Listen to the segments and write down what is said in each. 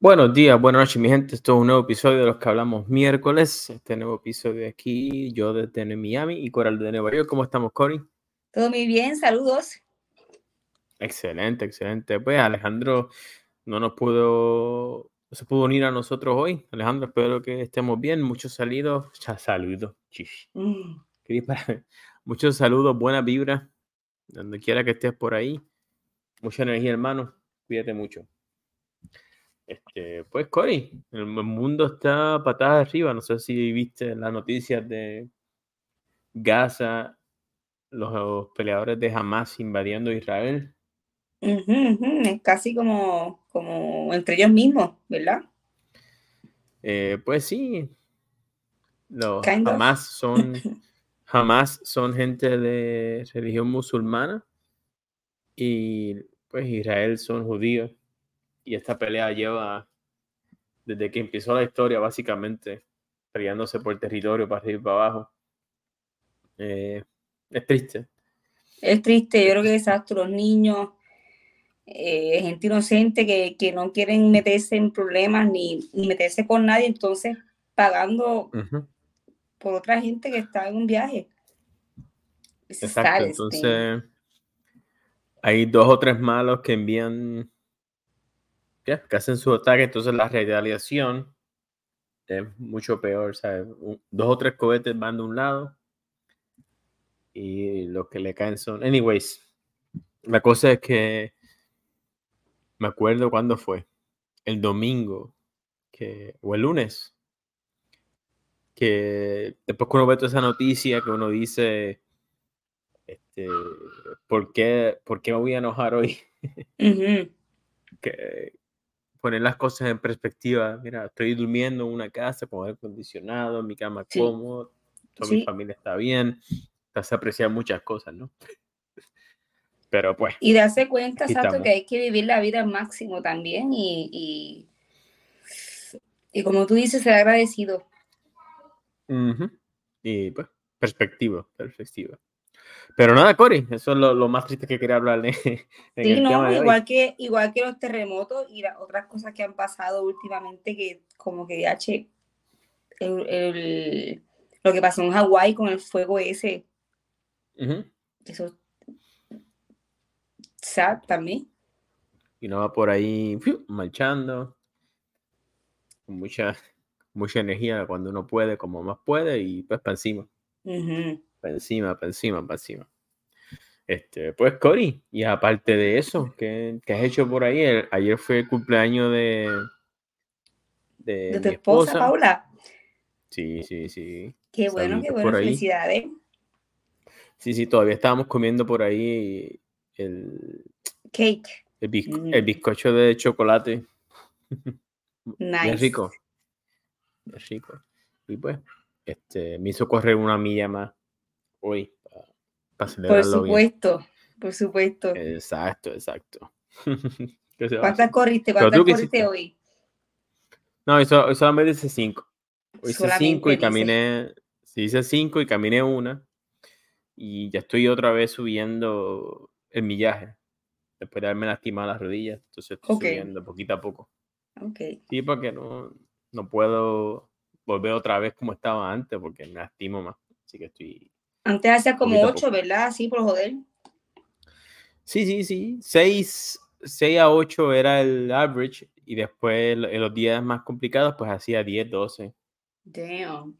Buenos días, buenas noches, mi gente. Esto es un nuevo episodio de los que hablamos miércoles. Este nuevo episodio de aquí, yo desde Miami y Coral de Nueva York. ¿Cómo estamos, Cory? Todo muy bien, saludos. Excelente, excelente. Pues Alejandro no nos pudo, no se pudo unir a nosotros hoy. Alejandro, espero que estemos bien. Muchos saludos, ya saludos. Mm. Muchos saludos, buena vibra, donde quiera que estés por ahí. Mucha energía, hermano. Cuídate mucho. Este, pues, Cory, el mundo está patada arriba. No sé si viste las noticias de Gaza, los peleadores de Hamas invadiendo Israel. Es casi como, como entre ellos mismos, ¿verdad? Eh, pues sí. Los Hamas son, Hamas son gente de religión musulmana y pues Israel son judíos y esta pelea lleva desde que empezó la historia, básicamente, peleándose por el territorio para arriba y para abajo. Eh, es triste. Es triste, yo creo que exacto, los niños, eh, gente inocente que, no quieren meterse en problemas ni, meterse con nadie, entonces pagando por otra gente que está en un viaje. Exacto, entonces hay dos o tres malos que envían que hacen su ataque, entonces la retaliación es mucho peor. dos o tres cohetes van de un lado y lo que le caen son. Anyways, la cosa es que me acuerdo cuándo fue. El domingo que, o el lunes. Que después que uno ve toda esa noticia, que uno dice, este, ¿por, qué, ¿por qué me voy a enojar hoy? que, poner las cosas en perspectiva. Mira, estoy durmiendo en una casa con aire acondicionado, mi cama cómodo, toda mi familia está bien. Hace apreciar muchas cosas, ¿no? Pero pues. Y darse cuenta, exacto, que hay que vivir la vida al máximo también y, y, como tú dices, ser agradecido. Y pues, perspectiva, perspectiva. Pero nada, Cory, eso es lo, más triste que quería hablarle. sí, no, igual, Que, igual que los terremotos y las otras cosas que han pasado últimamente, que como que H, el, lo que pasó en Hawái con el fuego ese. Eso. Sad también. Y no va por ahí marchando. Con mucha, mucha energía cuando uno puede, como más puede, y pues para encima para encima, para encima, para encima. Este, pues, Cory, y aparte de eso, ¿qué, has hecho por ahí? ayer fue el cumpleaños de. de, tu esposa, Paula. Sí, sí, sí. Qué bueno, qué bueno, felicidades. Sí, sí, todavía estábamos comiendo por ahí el. Cake. El, mm. bizcocho de chocolate. Nice. Es rico. Es rico. Y pues, este, me hizo correr una milla más hoy. Para, por supuesto, por supuesto. Exacto, exacto. ¿Cuántas corriste? ¿Cuántas corriste hoy? No, eso, solamente hice cinco. hice cinco y caminé. Sí, hice cinco y caminé una. Y ya estoy otra vez subiendo el millaje. Después de haberme lastimado las rodillas. Entonces estoy subiendo poquito a poco. Ok. Sí, porque no, no puedo volver otra vez como estaba antes, porque me lastimo más. Así que estoy antes hacía como ocho, ¿verdad? Así por joder. Sí, sí, sí. Seis, a ocho era el average y después en los días más complicados pues hacía 10, 12. Damn.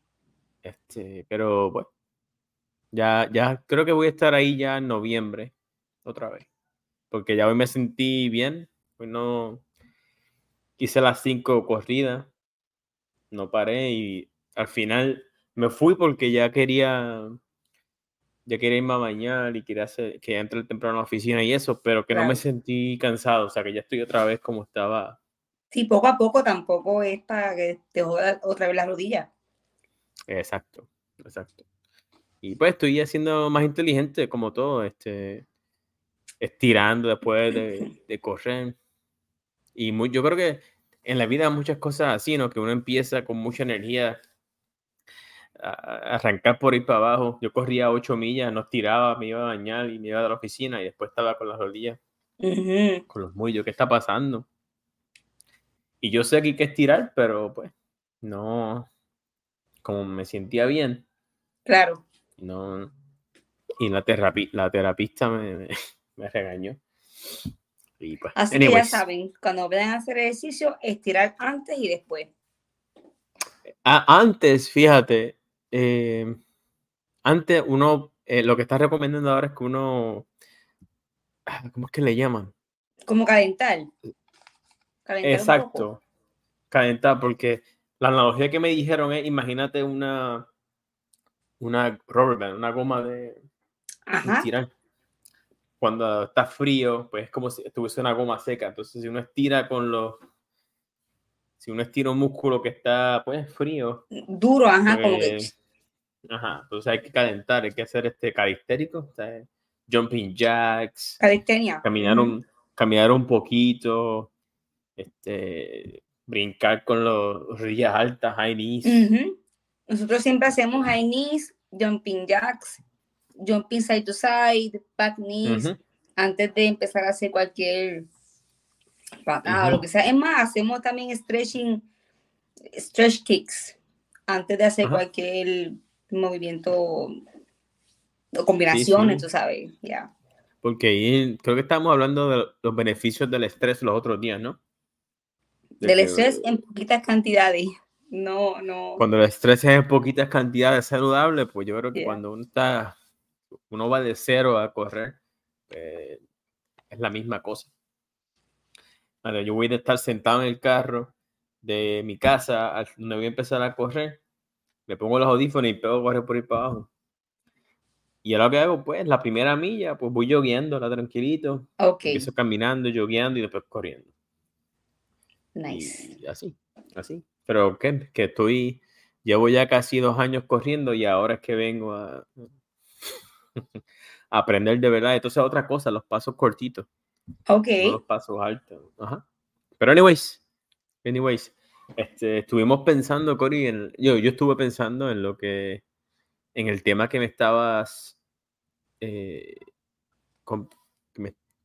Este, pero bueno, ya, ya creo que voy a estar ahí ya en noviembre otra vez. Porque ya hoy me sentí bien. Hoy no hice las cinco corridas. No paré y al final me fui porque ya quería ya quería irme a bañar y quería hacer, que entre temprano a la oficina y eso, pero que no me sentí cansado, o sea, que ya estoy otra vez como estaba. Sí, poco a poco tampoco es para que te joda otra vez la rodilla. Exacto, exacto. Y pues estoy haciendo más inteligente como todo, este, estirando después de, de correr. Y muy, yo creo que en la vida muchas cosas así, ¿no? Que uno empieza con mucha energía arrancar por ir para abajo. Yo corría ocho millas, no tiraba, me iba a bañar y me iba a la oficina y después estaba con las rodillas, con los mullos. ¿Qué está pasando? Y yo sé que hay que estirar, pero pues no, como me sentía bien. Claro. No, y la, terapi la terapista me, me, regañó. Pues, Así que ya saben, cuando vayan a hacer ejercicio, estirar antes y después. antes, fíjate, eh, antes uno, eh, lo que está recomendando ahora es que uno, ah, ¿cómo es que le llaman? Como calentar. Exacto, calentar, porque la analogía que me dijeron es, imagínate una, una rubber band, una goma de, estirar. Cuando está frío, pues es como si estuviese una goma seca. Entonces, si uno estira con los. Si uno estira un músculo que está, pues, frío. Duro, ajá, como que. Ajá, entonces hay que calentar, hay que hacer este calistérico, jumping jacks. Calistenia. Caminar un, caminar un poquito, este, brincar con los rodillas altas, high knees. Nosotros siempre hacemos high knees, jumping jacks jumping side to side, back knees, antes de empezar a hacer cualquier patada, lo que sea. Es más, hacemos también stretching, stretch kicks, antes de hacer cualquier movimiento o combinaciones, tú sabes, ya. Porque creo que estamos hablando de los beneficios del estrés los otros días, ¿no? del estrés en poquitas cantidades. No, no. Cuando el estrés es en poquitas cantidades saludable, pues yo creo que cuando uno está uno va de cero a correr, eh, es la misma cosa. yo voy a estar sentado en el carro de mi casa, donde voy a empezar a correr, me pongo los audífonos y pego a correr por ahí para abajo. Y ahora lo que hago, pues, la primera milla, pues voy la tranquilito. Empiezo caminando, jogueando y después corriendo. Nice. Y así, así. Pero que, que estoy, llevo ya casi dos años corriendo y ahora es que vengo a, aprender de verdad. Entonces, otra cosa, los pasos cortitos. Ok. los pasos altos. Pero, anyways, anyways, este, estuvimos pensando, Cory, en, yo, yo estuve pensando en lo que, en el tema que me estabas, eh,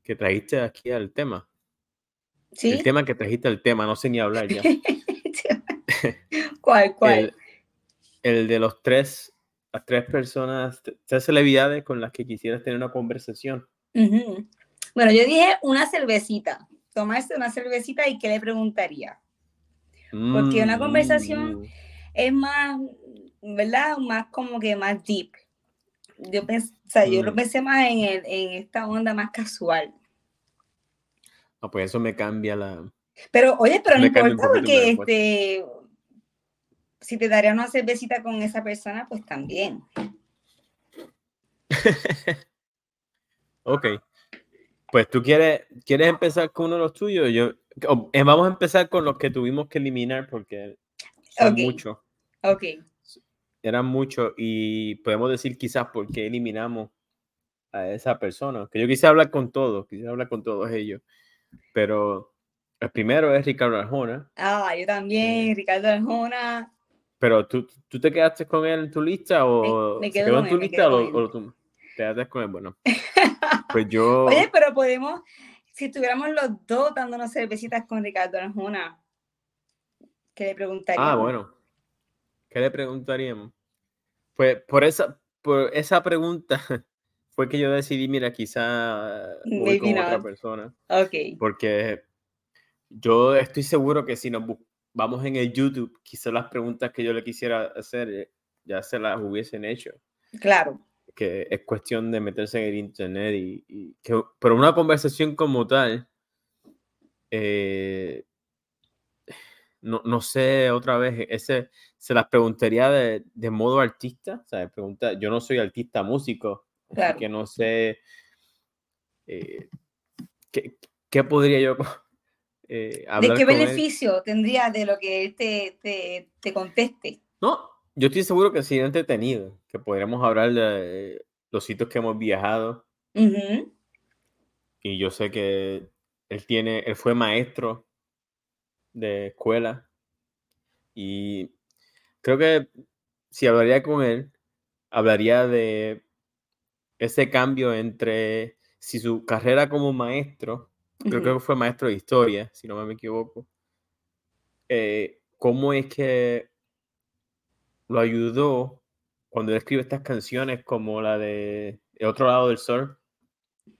que, trajiste aquí al tema. ¿Sí? El tema que trajiste al tema, no sé ni hablar ya. ¿Cuál, cuál? el de los tres las tres personas, tres celebridades con las que quisieras tener una conversación. Bueno, yo dije una cervecita, tomarse una cervecita y qué le preguntaría. Porque una conversación mm. es más, ¿verdad? Más como que más deep. Yo, yo lo mm. pensé más en, en esta onda más casual. Ah, pues eso me cambia la... Pero, oye, pero no importa porque este, si te daría una cervecita con esa persona, pues también. ok. Pues tú quieres, quieres empezar con uno de los tuyos. Yo, vamos a empezar con los que tuvimos que eliminar porque son muchos. Ok. Eran muchos y podemos decir quizás por qué eliminamos a esa persona. Que yo quise hablar con todos, quise hablar con todos ellos. Pero el primero es Ricardo Arjona. Ah, yo también, Ricardo Arjona. Pero ¿tú, tú te quedaste con él en tu lista o me, quedo en tu lista o, tú te quedaste con él? Bueno, pues yo. Oye, pero podemos, si estuviéramos los dos dándonos cervecitas con Ricardo Arjona, ¿qué le preguntaríamos? Ah, bueno. ¿Qué le preguntaríamos? Pues por esa, por esa pregunta fue que yo decidí, mira, quizá voy con otra persona. Ok. Porque yo estoy seguro que si nos vamos en el YouTube, quizás las preguntas que yo le quisiera hacer eh, ya se las hubiesen hecho. Claro. Que es cuestión de meterse en el internet y, que, pero una conversación como tal, eh, no, no, sé otra vez, ese se las preguntaría de, de modo artista, o sea, pregunta, yo no soy artista músico, claro. que no sé eh, ¿qué, ¿qué, podría yo eh, ¿De qué beneficio tendría de lo que él te, te, conteste? No, yo estoy seguro que sí entretenido, que podríamos hablar de los sitios que hemos viajado. Y yo sé que él tiene, él fue maestro de escuela y creo que si hablaría con él, hablaría de ese cambio entre si su carrera como maestro creo, que fue maestro de historia, si no me equivoco. eh, cómo es que lo ayudó cuando él escribe estas canciones como la de El otro lado del sol.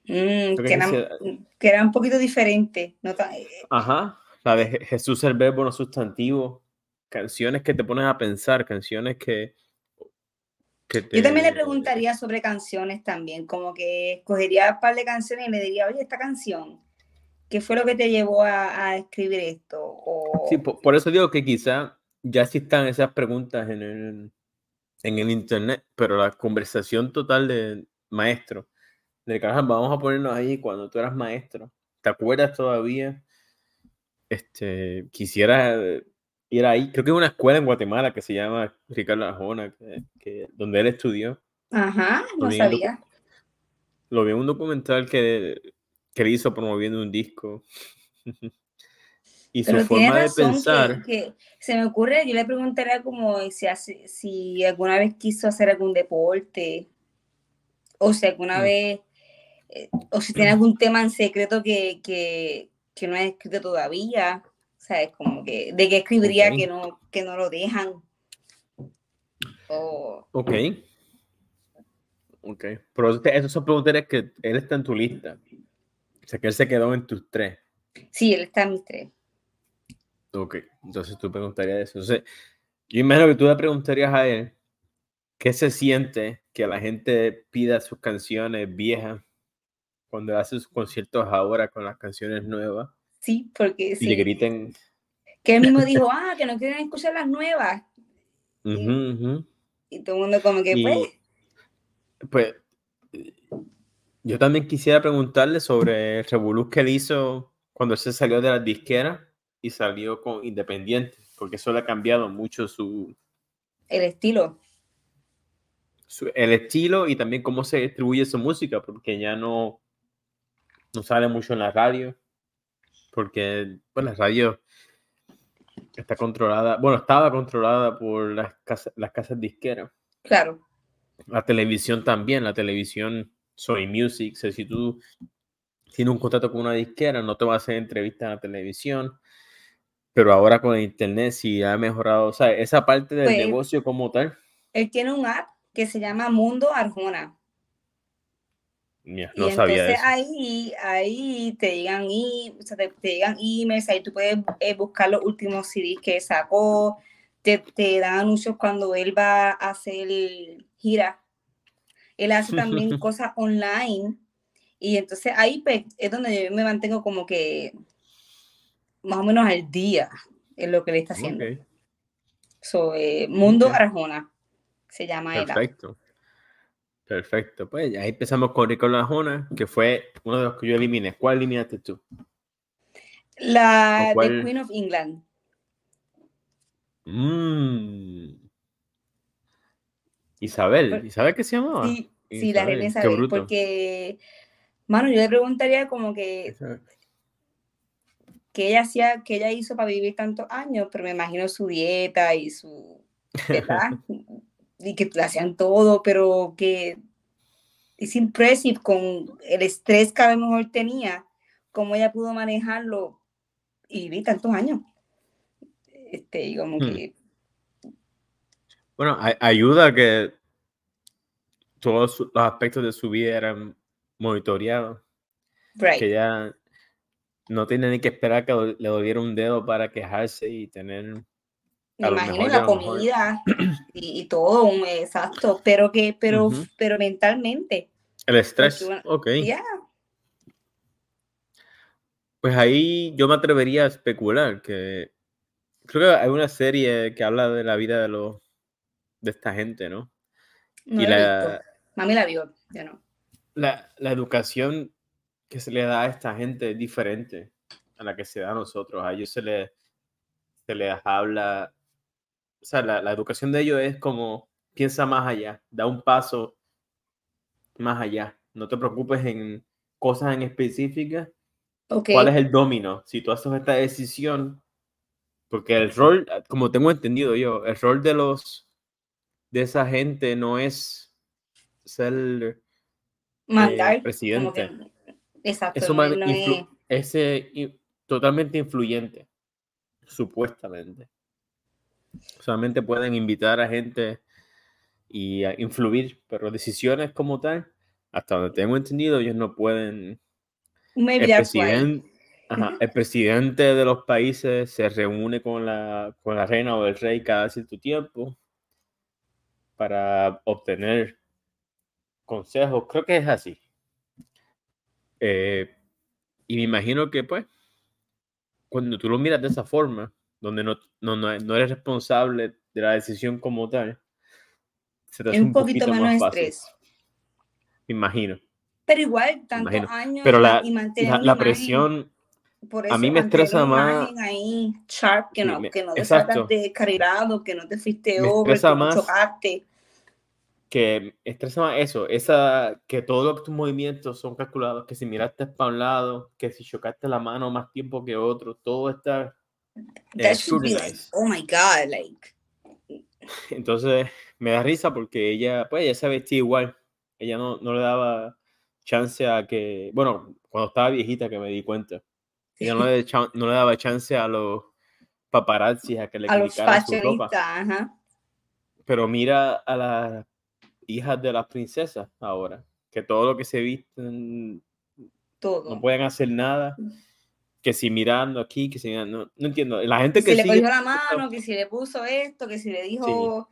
Mm, que, era, un poquito diferente. No eh, Ajá, la de Jesús el verbo no sustantivo. Canciones que te ponen a pensar, canciones que... Yo también le preguntaría sobre canciones también, como que escogería un par de canciones y le diría, oye, esta canción, ¿qué fue lo que te llevó a, escribir esto? Sí, por, eso digo que quizá ya existan esas preguntas en el, en el internet, pero la conversación total de maestro, de caramba, vamos a ponernos ahí cuando tú eras maestro, ¿te acuerdas todavía? Este, quisiera ir ahí, creo que hay una escuela en Guatemala que se llama Ricardo Arjona, que, donde él estudió. Ajá, no sabía. Lo vi en un documental que, que él hizo promoviendo un disco. Y su forma de pensar. Que, se me ocurre, yo le preguntaría como si, si alguna vez quiso hacer algún deporte, o si alguna mm. vez, eh, o si tiene algún tema en secreto que, que, que no ha escrito todavía. ¿Sabes? Como que, de qué escribiría que, no, que no lo dejan. Ok. Ok. Pero esas son preguntas que él está en tu lista. O sea, que él se quedó en tus tres. Sí, él está en mis tres. Ok, entonces tú preguntarías eso. Entonces, yo imagino que tú le preguntarías a él qué se siente que la gente pida sus canciones viejas cuando hace sus conciertos ahora con las canciones nuevas. Sí, porque y le griten. Que él mismo dijo, ah, que no quieren escuchar las nuevas. y, todo el mundo como que, pues. Pues, yo también quisiera preguntarle sobre el revolú que él hizo cuando se salió de las disqueras y salió con Independiente, porque eso le ha cambiado mucho su... El estilo. el estilo y también cómo se distribuye su música, porque ya no, no sale mucho en la radio, porque pues, la radio está controlada, bueno, estaba controlada por las casas, las casas disqueras. Claro. La televisión también, la televisión Soy Music, o si tú tienes un contrato con una disquera, no te va a hacer entrevistas en la televisión, pero ahora con el internet sí ha mejorado, o sea, esa parte del pues, negocio como tal. Él tiene un app que se llama Mundo Arjona. no y entonces ahí, ahí te llegan, y, o sea, te, llegan emails, ahí tú puedes eh, buscar los últimos CDs que sacó, te, te, dan anuncios cuando él va a hacer gira. Él hace también cosas online y entonces ahí pues, es donde yo me mantengo como que más o menos al día en lo que le está haciendo. So, eh, Mundo Arjona se llama Perfecto. Perfecto. Pues ahí empezamos con Ricardo Arjona, que fue uno de los que yo eliminé. ¿Cuál eliminaste tú? La de Queen of England. Mm. Isabel, ¿Isabel qué se llamaba? Sí, sí la reina Isabel, porque, mano, yo le preguntaría como que que ella hacía, que ella hizo para vivir tantos años, pero me imagino su dieta y su, ¿verdad? y que le hacían todo, pero que es impresive con el estrés que a lo mejor tenía, cómo ella pudo manejarlo y vivir tantos años. Este, como hmm. que... Bueno, ayuda que todos los aspectos de su vida eran monitoreados. Que ya no tiene ni que esperar que le doliera un dedo para quejarse y tener. Me imagino la comida y, todo, exacto, pero que, pero, pero mentalmente. El estrés, ok. Pues ahí yo me atrevería a especular que creo que hay una serie que habla de la vida de los de esta gente, ¿no? y la, Mami la vio, ya no. La, la educación que se le da a esta gente diferente a la que se da a nosotros. A ellos se les, se les habla, o sea, la, educación de ellos es como, piensa más allá, da un paso más allá. No te preocupes en cosas en específicas. ¿Cuál es el domino? Si tú haces esta decisión, porque el rol, como tengo entendido yo, el rol de los de esa gente no es ser eh, presidente. Exacto. Eso es, totalmente influyente. Supuestamente. Solamente pueden invitar a gente y a influir, pero decisiones como tal, hasta donde tengo entendido, ellos no pueden. el, presidente, el presidente de los países se reúne con la, con la reina o el rey cada cierto tiempo para obtener consejos. Creo que es así. Eh, y me imagino que, pues, cuando tú lo miras de esa forma, donde no, no, no, eres responsable de la decisión como tal, se te hace un, poquito, menos estrés. Me imagino. Pero igual, tantos años Pero la, la, presión, a mí me estresa más. Ahí, sharp, que no, que no te sacas de cargado, que no te fuiste over, que no chocaste que estresa más eso, esa, que todos tus movimientos son calculados, que si miraste para un lado, que si chocaste la mano más tiempo que otro, todo está eh, oh my god, like. Entonces me da risa porque ella, pues ella se vestía igual, ella no, no le daba chance a que, bueno, cuando estaba viejita que me di cuenta, ella no le, no le daba chance a los paparazzi a que le a su ropa. Ajá. Pero mira a la hijas de las princesas ahora, que todo lo que se visten todo. no pueden hacer nada. Que si mirando aquí, que si no, no entiendo. La gente que, si le cogió la mano, que si le puso esto, que si le dijo,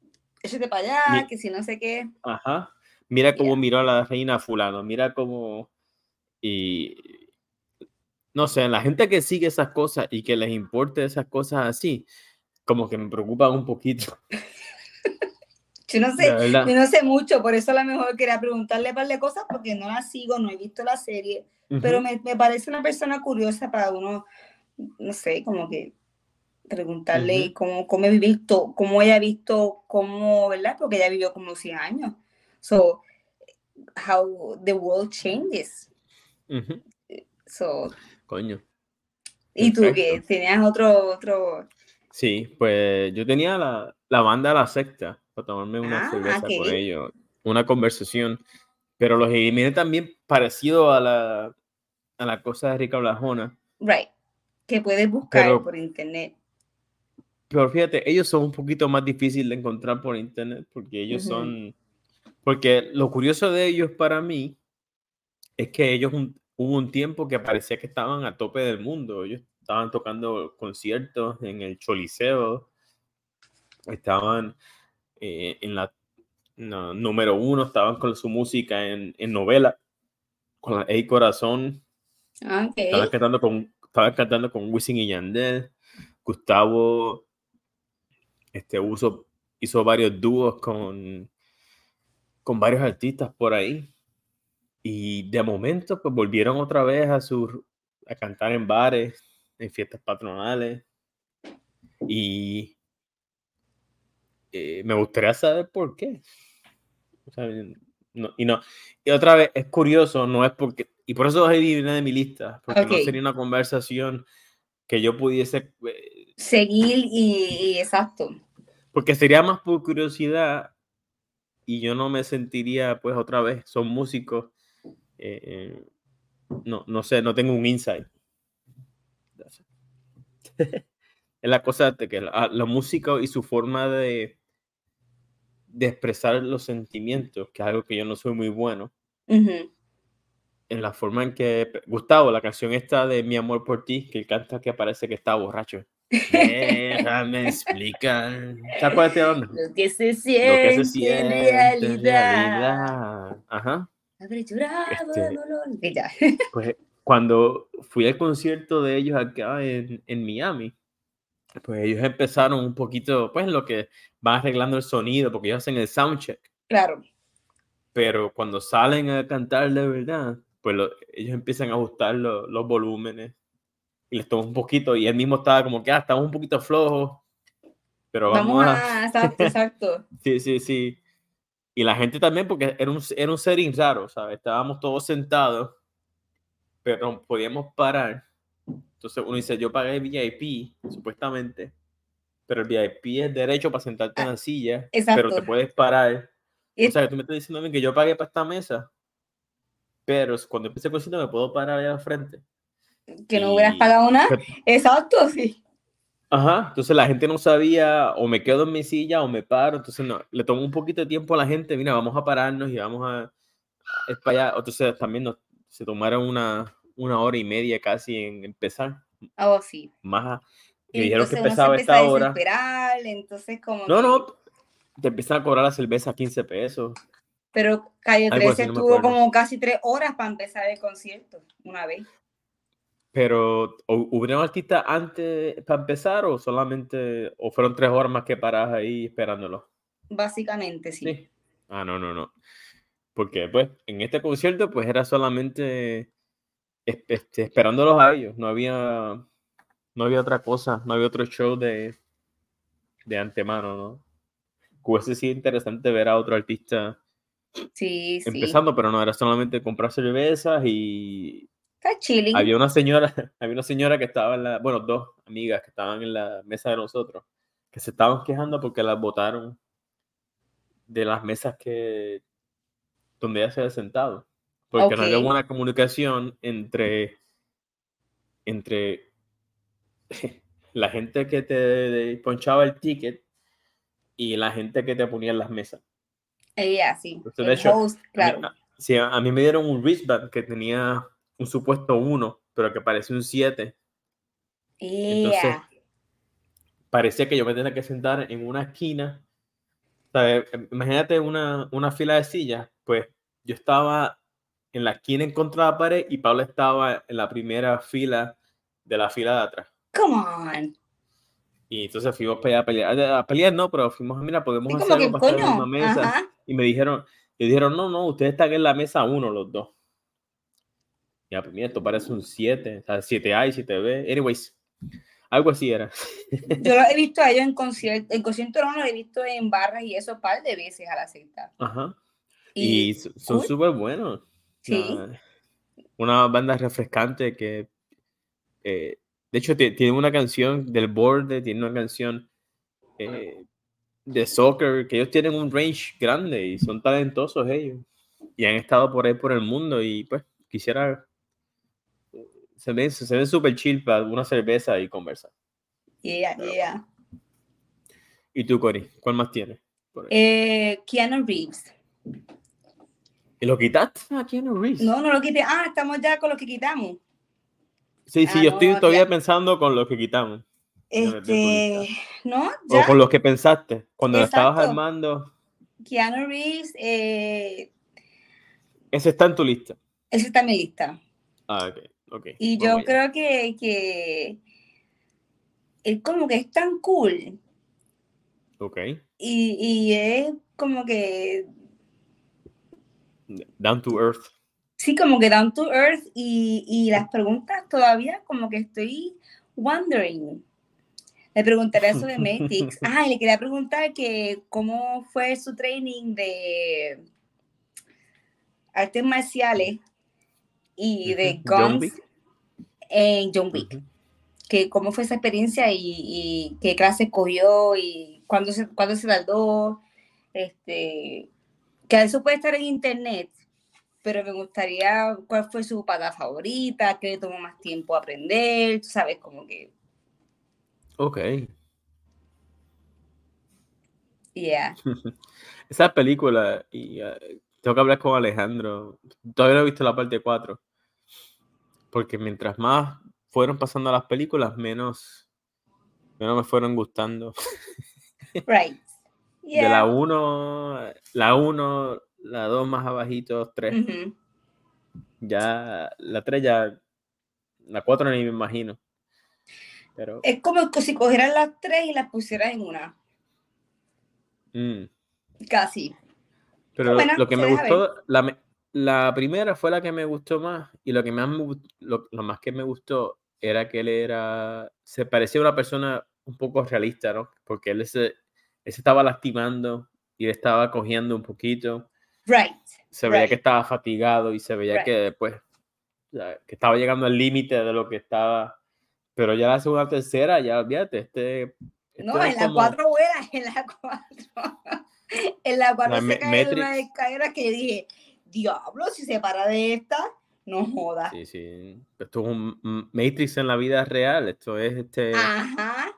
sí. échate para allá, que si no sé qué. Ajá. Mira cómo miró a la reina fulano, mira cómo y no sé, la gente que sigue esas cosas y que les importe esas cosas así, como que me preocupa un poquito. Yo no sé, yo no sé mucho, por eso a lo mejor quería preguntarle un par de cosas porque no la sigo, no he visto la serie, pero me, me, parece una persona curiosa para uno, no sé, como que preguntarle cómo, cómo, he visto, cómo ella ha visto, cómo, ¿verdad? Porque ella vivió como 100 años. So, how the world changes. So, Coño. ¿Y tú qué? ¿Tenías otro, otro? Sí, pues yo tenía la, la banda La Secta para tomarme una ah, cerveza con ellos, una conversación. Pero los eliminé también parecido a la, a la cosa de Rica Blajona. Right. Que puedes buscar por internet. Pero fíjate, ellos son un poquito más difíciles de encontrar por internet porque ellos son. Porque lo curioso de ellos para mí es que ellos hubo un tiempo que parecía que estaban a tope del mundo. Ellos estaban tocando conciertos en el Choliseo, estaban eh, en la número uno, estaban con su música en, en novela, con la Hey Corazón. Estaban cantando con, estaban cantando con Wisin y Yandel. Gustavo este, uso, hizo varios dúos con, con varios artistas por ahí. Y de momento, pues volvieron otra vez a, su, a cantar en bares, en fiestas patronales. Y eh, me gustaría saber por qué. y no, y otra vez, es curioso, no es porque, y por eso viene de mi lista, porque no sería una conversación que yo pudiese eh, seguir y, exacto. Porque sería más por curiosidad y yo no me sentiría, pues otra vez, son músicos, eh, no, no sé, no tengo un insight. es la cosa de que la, la música y su forma de, de expresar los sentimientos, que es algo que yo no soy muy bueno. En la forma en que Gustavo, la canción esta de Mi amor por ti, que canta que parece que está borracho. Déjame explicar. ¿Sabes cuál Lo que se siente, Lo que se siente en realidad. Ajá. Habré llorado este, dolor. Pues cuando fui al concierto de ellos acá en, en Miami, pues ellos empezaron un poquito, pues lo que van arreglando el sonido, porque ellos hacen el soundcheck. Claro. Pero cuando salen a cantar de verdad, pues ellos empiezan a ajustar los volúmenes y les toma un poquito, y él mismo estaba como que, ah, estamos un poquito flojos, pero vamos, a... Exacto, exacto. sí, sí, sí. Y la gente también, porque era un, era un setting raro, ¿sabes? Estábamos todos sentados, pero podíamos parar entonces uno dice, yo pagué VIP, supuestamente, pero el VIP es derecho para sentarte en la silla, pero te puedes parar. O sea, tú me estás diciendo a mí que yo pagué para esta mesa, pero cuando empecé cocina me puedo parar allá al frente. Que no hubieras pagado nada. Exacto, sí. Ajá, entonces la gente no sabía, o me quedo en mi silla o me paro, entonces no, le tomó un poquito de tiempo a la gente, mira, vamos a pararnos y vamos a, es para allá, entonces también nos, se tomaron una, una hora y media casi en empezar. Oh, sí. Más, y dijeron que empezaba esta hora. Entonces, como. No, no, te empiezan a cobrar la cerveza 15 pesos. Pero Calle 13 tuvo como casi tres horas para empezar el concierto, una vez. Pero, ¿hubo un artista antes para empezar o solamente, o fueron tres horas más que paras ahí esperándolo? Básicamente, sí. Ah, no, no, no. Porque, pues, en este concierto, pues era solamente este, esperándolos a ellos. No había, no había otra cosa, no había otro show de, de antemano, ¿no? Hubiese sido interesante ver a otro artista sí, empezando, pero no era solamente comprar cervezas y Está chilling. Había una señora, había una señora que estaba en la, bueno, dos amigas que estaban en la mesa de nosotros, que se estaban quejando porque las botaron de las mesas que donde ella se había sentado. Porque no había buena comunicación entre, entre la gente que te ponchaba el ticket y la gente que te ponía en las mesas. Ella, sí. de hecho, claro. sí, a mí me dieron un wristband que tenía un supuesto 1, pero que parece un 7. Entonces, parecía que yo me tenía que sentar en una esquina. Imagínate una, una fila de sillas, pues yo estaba en la esquina en contra de la pared y Pablo estaba en la primera fila de la fila de atrás. Come on. Y entonces fuimos a pelear, a pelear no, pero fuimos, mira, podemos hacer algo para estar en una mesa. Y me dijeron, y dijeron, no, no, ustedes están en la mesa uno los dos. Ya, pues mira, esto parece un 7, o sea, 7A y 7B. Anyways, algo así era. Yo lo he visto a ellos en concierto, en concierto no lo he visto en barras y eso un par de veces a la secta. Ajá. Y, son súper buenos. Sí. Una, banda refrescante que, eh, de hecho, tiene una canción del borde, tiene una canción eh, de soccer, que ellos tienen un range grande y son talentosos ellos. Y han estado por ahí por el mundo y pues quisiera se ven se ven súper chill para una cerveza y conversar. Yeah, yeah. ¿Y tú, Cory? ¿Cuál más tienes? Eh, Keanu Reeves. ¿Y lo quitaste a ah, Keanu Reeves? No, no lo quité. Ah, estamos ya con lo que quitamos. Sí, sí, ah, yo estoy todavía pensando con lo que quitamos. Este, ¿no? ¿Ya? O con lo que pensaste cuando lo estabas armando. Keanu Reeves. Eh... Ese está en tu lista. Ese está en mi lista. Ah, ok. Y yo creo que, que es como que es tan cool. Ok. Y, y es como que... Down to earth. Sí, como que down to earth y, y las preguntas todavía como que estoy wondering. Le preguntaré eso de Matrix. Ah, y le quería preguntar que cómo fue su training de artes marciales y de Guns en John Wick. Que cómo fue esa experiencia y, qué clase cogió y cuándo se, cuándo se tardó. Este, que eso puede estar en internet, pero me gustaría cuál fue su patada favorita, qué le tomó más tiempo aprender, tú sabes, como que. Ok. Yeah. Esa película, y uh, tengo que hablar con Alejandro, todavía no he visto la parte 4 porque mientras más fueron pasando las películas, menos, menos me fueron gustando. Right. De la 1, la 1, la 2 más abajito, 3. Ya, la 3 ya, la 4 ni me imagino. Pero... Es como si cogieran las 3 y las pusieran en una. Mm. Casi. Pero lo que me gustó, la, la primera fue la que me gustó más y lo que más lo, más que me gustó era que él era, se parecía a una persona un poco realista, ¿no? Porque él se, estaba lastimando y le estaba cogiendo un poquito. Right. Se veía que estaba fatigado y se veía que después, que estaba llegando al límite de lo que estaba. Pero ya la segunda, tercera, ya olvídate, este. no, en la cuatro buenas, en la cuatro. en la cuatro se cae una escalera que dije, diablo, si se para de esta, no joda. Sí, sí. Esto es un Matrix en la vida real. Esto es este. Ajá.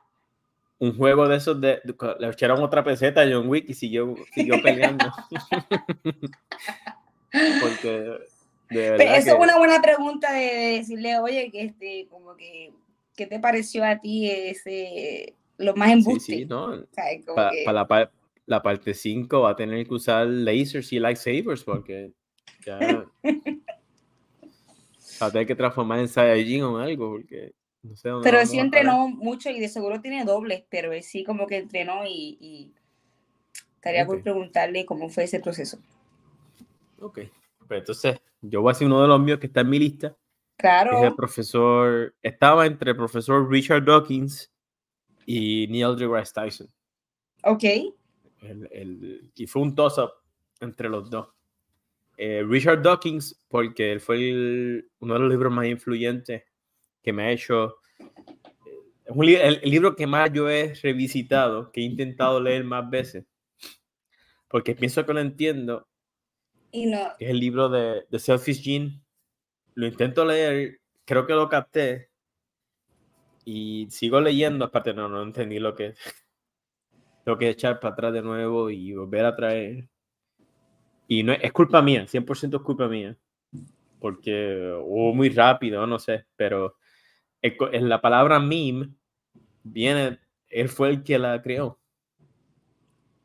Un juego de esos de, le echaron otra peseta a John Wick y siguió, siguió peleando. Porque Pero eso es una buena pregunta de decirle, oye, que este, como que, ¿qué te pareció a ti ese, lo más embuste? Sí, sí, ¿no? Para la, la, parte 5 va a tener que usar lasers y lightsabers porque ya va a tener que transformar en Saiyajin o algo porque no sé Pero él sí entrenó mucho y de seguro tiene dobles, pero él sí como que entrenó y, estaría por preguntarle cómo fue ese proceso. Ok, entonces yo voy a ser uno de los míos que está en mi lista. Claro. Es el profesor, estaba entre el profesor Richard Dawkins y Neil deGrasse Tyson. Ok. El, y fue un toss-up entre los dos. Eh, Richard Dawkins, porque él fue uno de los libros más influyentes que me ha hecho. Es un, el, el, libro que más yo he revisitado, que he intentado leer más veces, porque pienso que lo entiendo es el libro de, de Selfish Gene. Lo intento leer, creo que lo capté. Y sigo leyendo, aparte no, no entendí lo que tengo que echar para atrás de nuevo y volver a traer. Y no es culpa mía, 100% es culpa mía. Porque hubo muy rápido, no sé, pero en la palabra meme viene, él fue el que la creó.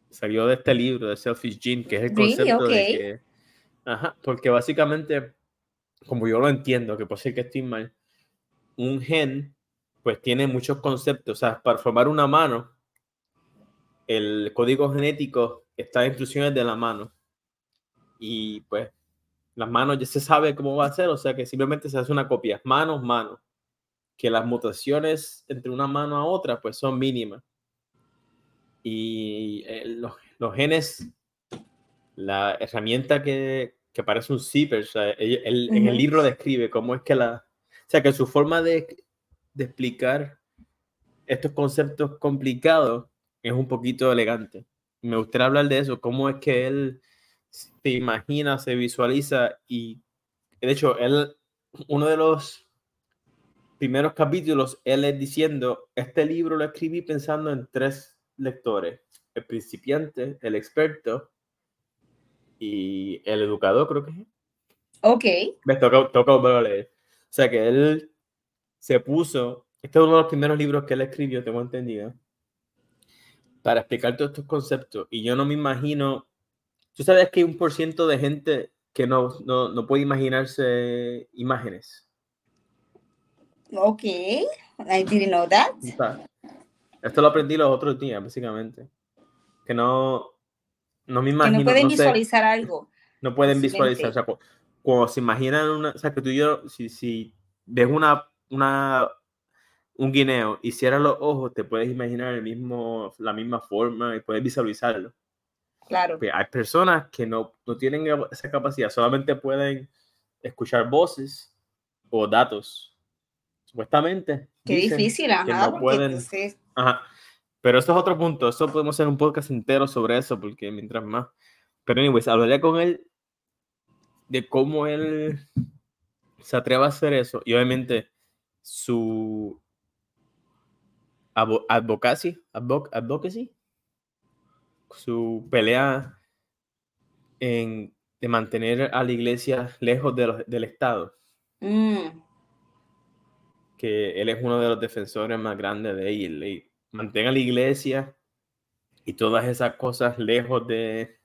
Salió de este libro de Selfish Gene, que es el concepto de que Ajá, porque básicamente, como yo lo entiendo, que puede ser que estoy mal, un gen pues tiene muchos conceptos. O sea, para formar una mano, el código genético está en instrucciones de la mano. Y pues las manos ya se sabe cómo va a ser, o sea que simplemente se hace una copia, manos, manos. Que las mutaciones entre una mano a otra pues son mínimas. Y eh, los, los genes, la herramienta que, que parece un zipper. O sea, él, En el libro describe cómo es que la... O sea, que su forma de, de explicar estos conceptos complicados es un poquito elegante. Me gustaría hablar de eso, cómo es que él se imagina, se visualiza y de hecho, él, uno de los primeros capítulos, él es diciendo, este libro lo escribí pensando en tres lectores, el principiante, el experto y el educador, creo que es. Ok. Me toca, toca leer. O sea que él se puso, este es uno de los primeros libros que él escribió, tengo entendido, para explicar todos estos conceptos. Y yo no me imagino, tú sabes que hay un por ciento de gente que no, no, no puede imaginarse imágenes. Ok, I didn't know that. esto lo aprendí los otros días, básicamente. Que no, no me imagino. Que no pueden visualizar algo. No pueden visualizar. O sea, cuando, se imaginan una. O sea, que tú y yo, si, si ves una, una, un guineo y cierras los ojos, te puedes imaginar el mismo, la misma forma y puedes visualizarlo. Claro. hay personas que no, no tienen esa capacidad, solamente pueden escuchar voces o datos. Supuestamente. Qué difícil, ajá. No pueden, ajá. Pero eso es otro punto. Eso podemos hacer un podcast entero sobre eso, porque mientras más. Pero, anyways, hablaría con él de cómo él se atreve a hacer eso. Y obviamente su advocacy, advocacy, su pelea en, de mantener a la iglesia lejos de del Estado. Mm. Que él es uno de los defensores más grandes de él mantenga la iglesia y todas esas cosas lejos de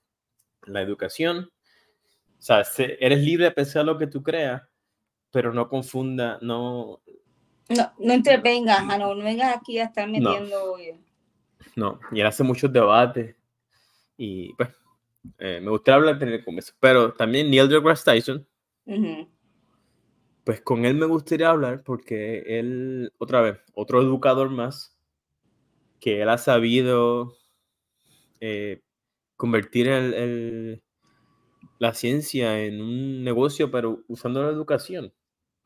la educación. O sea, eres libre de pensar lo que tú creas, pero no confunda, no... No, no intervengas, no, no vengas aquí a estar metiendo... No, y él hace muchos debates y pues eh, me gustaría hablar tener con eso. Pero también Neil deGrasse Tyson, pues con él me gustaría hablar porque él, otra vez, otro educador más, que él ha sabido eh, convertir el, la ciencia en un negocio, pero usando la educación.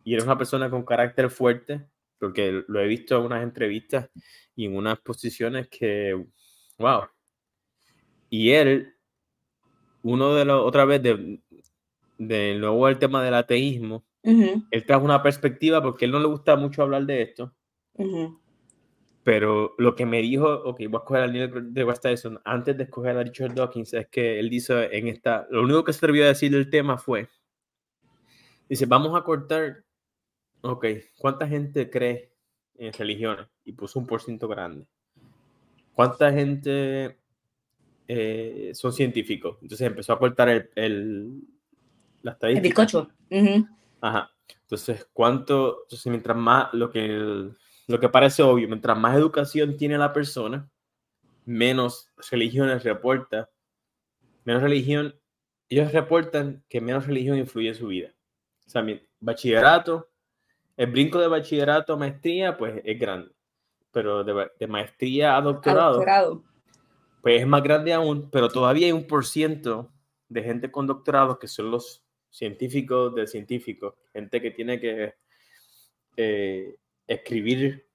Y eres una persona con carácter fuerte, porque lo he visto en unas entrevistas y en unas posiciones que, wow. Y él, uno de los, otra vez, de, de nuevo el tema del ateísmo, él trajo una perspectiva, porque él no le gusta mucho hablar de esto, Pero lo que me dijo, ok, voy a escoger al Neil de West Tyson antes de escoger a Richard Dawkins es que él dice en esta, lo único que se atrevió a decir del tema fue, dice, vamos a cortar, ok, ¿cuánta gente cree en religiones? Y puso un por ciento grande. ¿Cuánta gente eh, son científicos? Entonces empezó a cortar el, el la estadística. El bizcocho. Ajá. Entonces, ¿cuánto? Entonces, mientras más, lo que, lo que parece obvio, mientras más educación tiene la persona, menos religiones reporta, menos religión, ellos reportan que menos religión influye en su vida. O sea, bachillerato, el brinco de bachillerato a maestría, pues es grande, pero de, maestría a doctorado, doctorado, pues es más grande aún, pero todavía hay un por ciento de gente con doctorado que son los científicos de científicos, gente que tiene que eh, escribir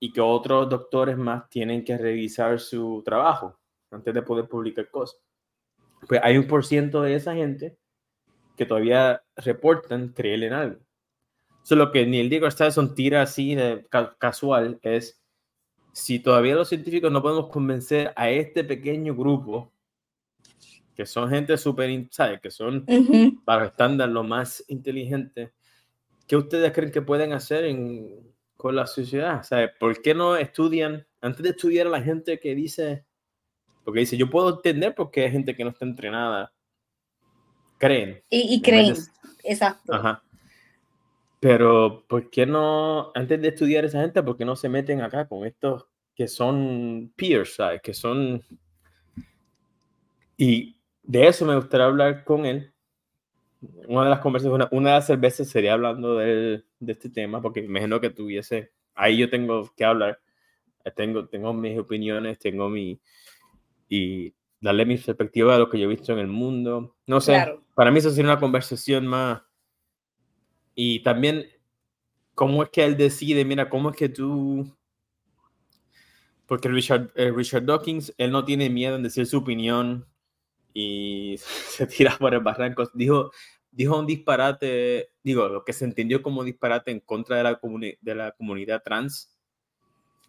y que otros doctores más tienen que revisar su trabajo antes de poder publicar cosas. Pues hay un por ciento de esa gente que todavía reportan creer en algo. Eso lo que Neil deGrasse son tira así de casual es si todavía los científicos no podemos convencer a este pequeño grupo que son gente súper, ¿sabes? Que son para los estándares lo más inteligente. ¿Qué ustedes creen que pueden hacer en, con la sociedad? ¿Sabes? ¿Por qué no estudian, antes de estudiar a la gente que dice, porque dice, yo puedo entender porque hay gente que no está entrenada, creen. Y, creen, exacto. Ajá. Pero, ¿por qué no, antes de estudiar a esa gente, por qué no se meten acá con estos que son peers, ¿sabes? Que son... Y de eso me gustaría hablar con él. Una de las conversaciones, una, de las cervezas sería hablando de, de este tema, porque imagino que tuviese, ahí yo tengo que hablar, tengo, tengo mis opiniones, tengo mi, y darle mi perspectiva de lo que yo he visto en el mundo. No sé, para mí eso sería una conversación más. Y también, ¿cómo es que él decide? Mira, ¿cómo es que tú... Porque Richard, eh, Richard Dawkins, él no tiene miedo en decir su opinión y se tira por el barranco. Dijo, dijo un disparate, digo, lo que se entendió como disparate en contra de la, de la comunidad trans,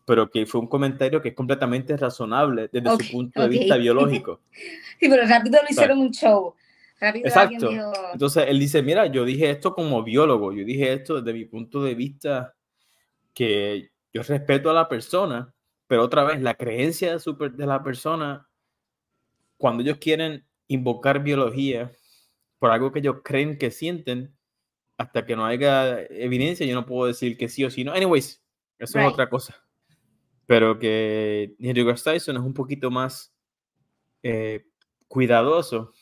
pero que fue un comentario que es completamente razonable desde su punto de vista biológico. Sí, pero rápido lo hicieron un show. Rápido Exacto. Entonces él dice, mira, yo dije esto como biólogo, yo dije esto desde mi punto de vista que yo respeto a la persona, pero otra vez la creencia de, de la persona cuando ellos quieren invocar biología por algo que ellos creen que sienten, hasta que no haya evidencia, yo no puedo decir que sí o sí no. Anyways, eso es otra cosa. Pero que Henry Tyson es un poquito más eh, cuidadoso.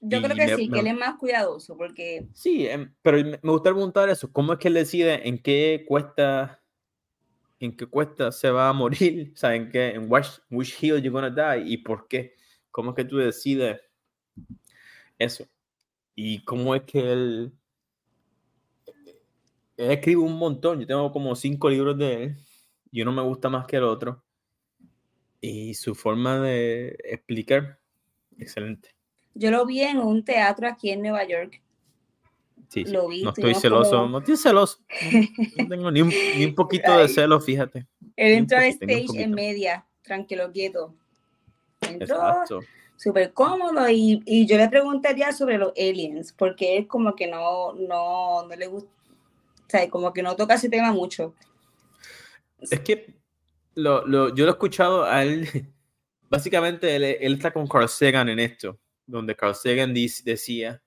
Yo creo que sí, que él es más cuidadoso, porque... Sí, em, pero me gustaría preguntar eso, ¿cómo es que él decide en qué cuesta en qué cuesta se va a morir, o sea, en qué, en which, which hill you're gonna die y por qué. ¿Cómo es que tú decides eso? Y cómo es que él, él escribe un montón. Yo tengo como cinco libros de él y uno me gusta más que el otro. Y su forma de explicar, excelente. Yo lo vi en un teatro aquí en Nueva York. Sí, Lo vi, no estoy celoso, no estoy celoso. No, tengo ni un, ni un poquito de celo, fíjate. Él entró al stage en media, tranquilo, quieto entró súper cómodo y, y, yo le preguntaría sobre los aliens, porque es como que no, no, no le gusta, o sea, como que no toca ese tema mucho. Es que lo, lo, yo lo he escuchado a él, básicamente él, él, está con Carl Sagan en esto, donde Carl Sagan dice, decía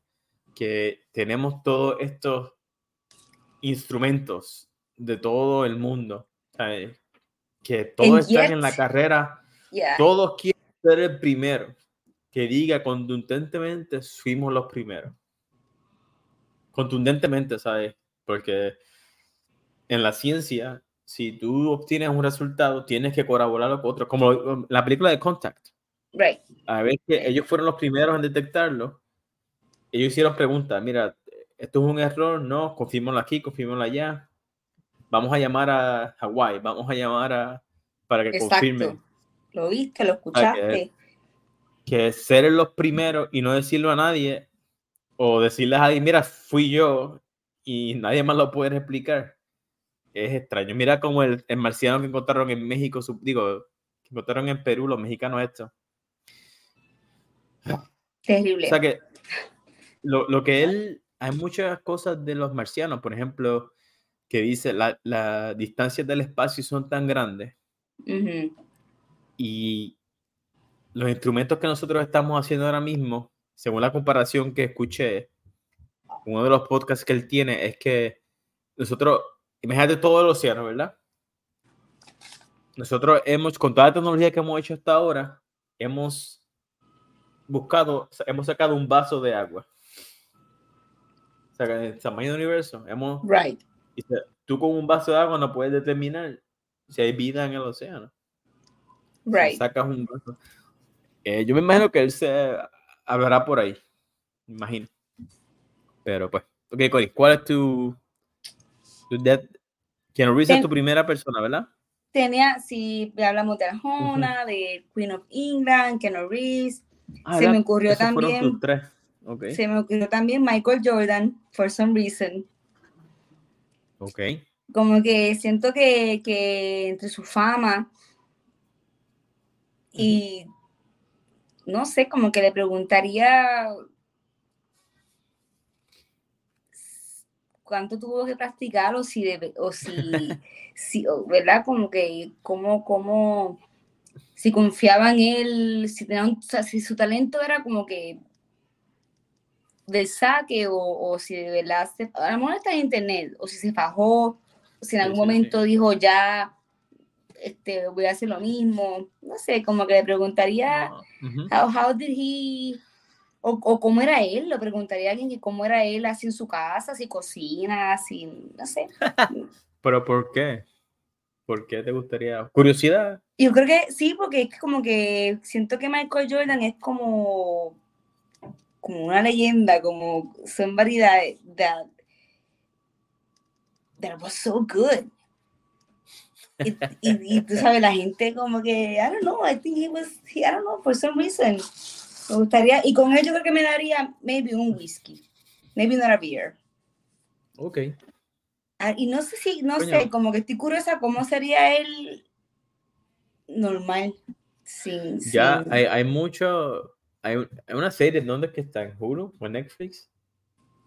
que tenemos todos estos instrumentos de todo el mundo, que todos están en la carrera, todos quieren ser el primero que diga contundentemente fuimos los primeros. Contundentemente, ¿sabes? Porque en la ciencia, si tú obtienes un resultado, tienes que corroborarlo con otro, como la película de Contact. Right. A ver que ellos fueron los primeros en detectarlo. Ellos hicieron preguntas, mira, esto es un error, no, confirmólo aquí, confirmólo allá. Vamos a llamar a Hawái, vamos a llamar a para que Exacto. confirmen lo viste, lo escuchaste. Que, ser los primeros y no decirlo a nadie, o decirles a alguien, mira, fui yo y nadie más lo puede explicar, es extraño. Mira como el, el, marciano que encontraron en México, digo, que encontraron en Perú, los mexicanos esto. Terrible. O sea que lo, lo, que él, hay muchas cosas de los marcianos, por ejemplo, que dice las la distancias del espacio son tan grandes y los instrumentos que nosotros estamos haciendo ahora mismo, según la comparación que escuché, uno de los podcasts que él tiene es que nosotros imagínate todo el océano, ¿verdad? Nosotros hemos, con toda la tecnología que hemos hecho hasta ahora, hemos buscado, hemos sacado un vaso de agua. O sea, el tamaño del universo, hemos... Right. tú con un vaso de agua no puedes determinar si hay vida en el océano. Right. sacas un. Eh, yo me imagino que él se hablará por ahí. Me imagino. Pero pues. Ok, Cory, ¿cuál es tu Keanu Reeves es tu primera persona, ¿verdad? Tenía, si hablamos de Arjona, de Queen of England, Keanu Reeves, ah, se me ocurrió también. Se me ocurrió también Michael Jordan, for some reason. Ok. Como que siento que, que entre su fama y no sé, como que le preguntaría cuánto tuvo que practicar o si, debe, o si, si ¿verdad? Como que, como, como, si confiaba en él, si, tenía si su talento era como que del saque o, o si de verdad, a lo mejor está en internet, o si se fajó, o si en algún momento dijo ya, este, voy a hacer lo mismo, no sé, como que le preguntaría, how, how did he o, cómo era él, lo preguntaría a alguien que cómo era él así en su casa, si cocina, así, no sé. ¿Pero por qué? ¿Por qué te gustaría? ¿Curiosidad? Yo creo que sí, porque es como que siento que Michael Jordan es como, como una leyenda, como that, that, that was so good. Y, y, tú sabes, la gente como que, I don't know, I think he was, I don't know, for some reason me gustaría, y con él yo creo que me daría maybe un whisky, maybe not a beer. Ok. Ah, y no sé si, no sé, como que estoy curiosa cómo sería él normal. Sin, ya, Hay, hay, mucho, hay, hay, una serie, ¿dónde es que está? ¿En Hulu o en Netflix?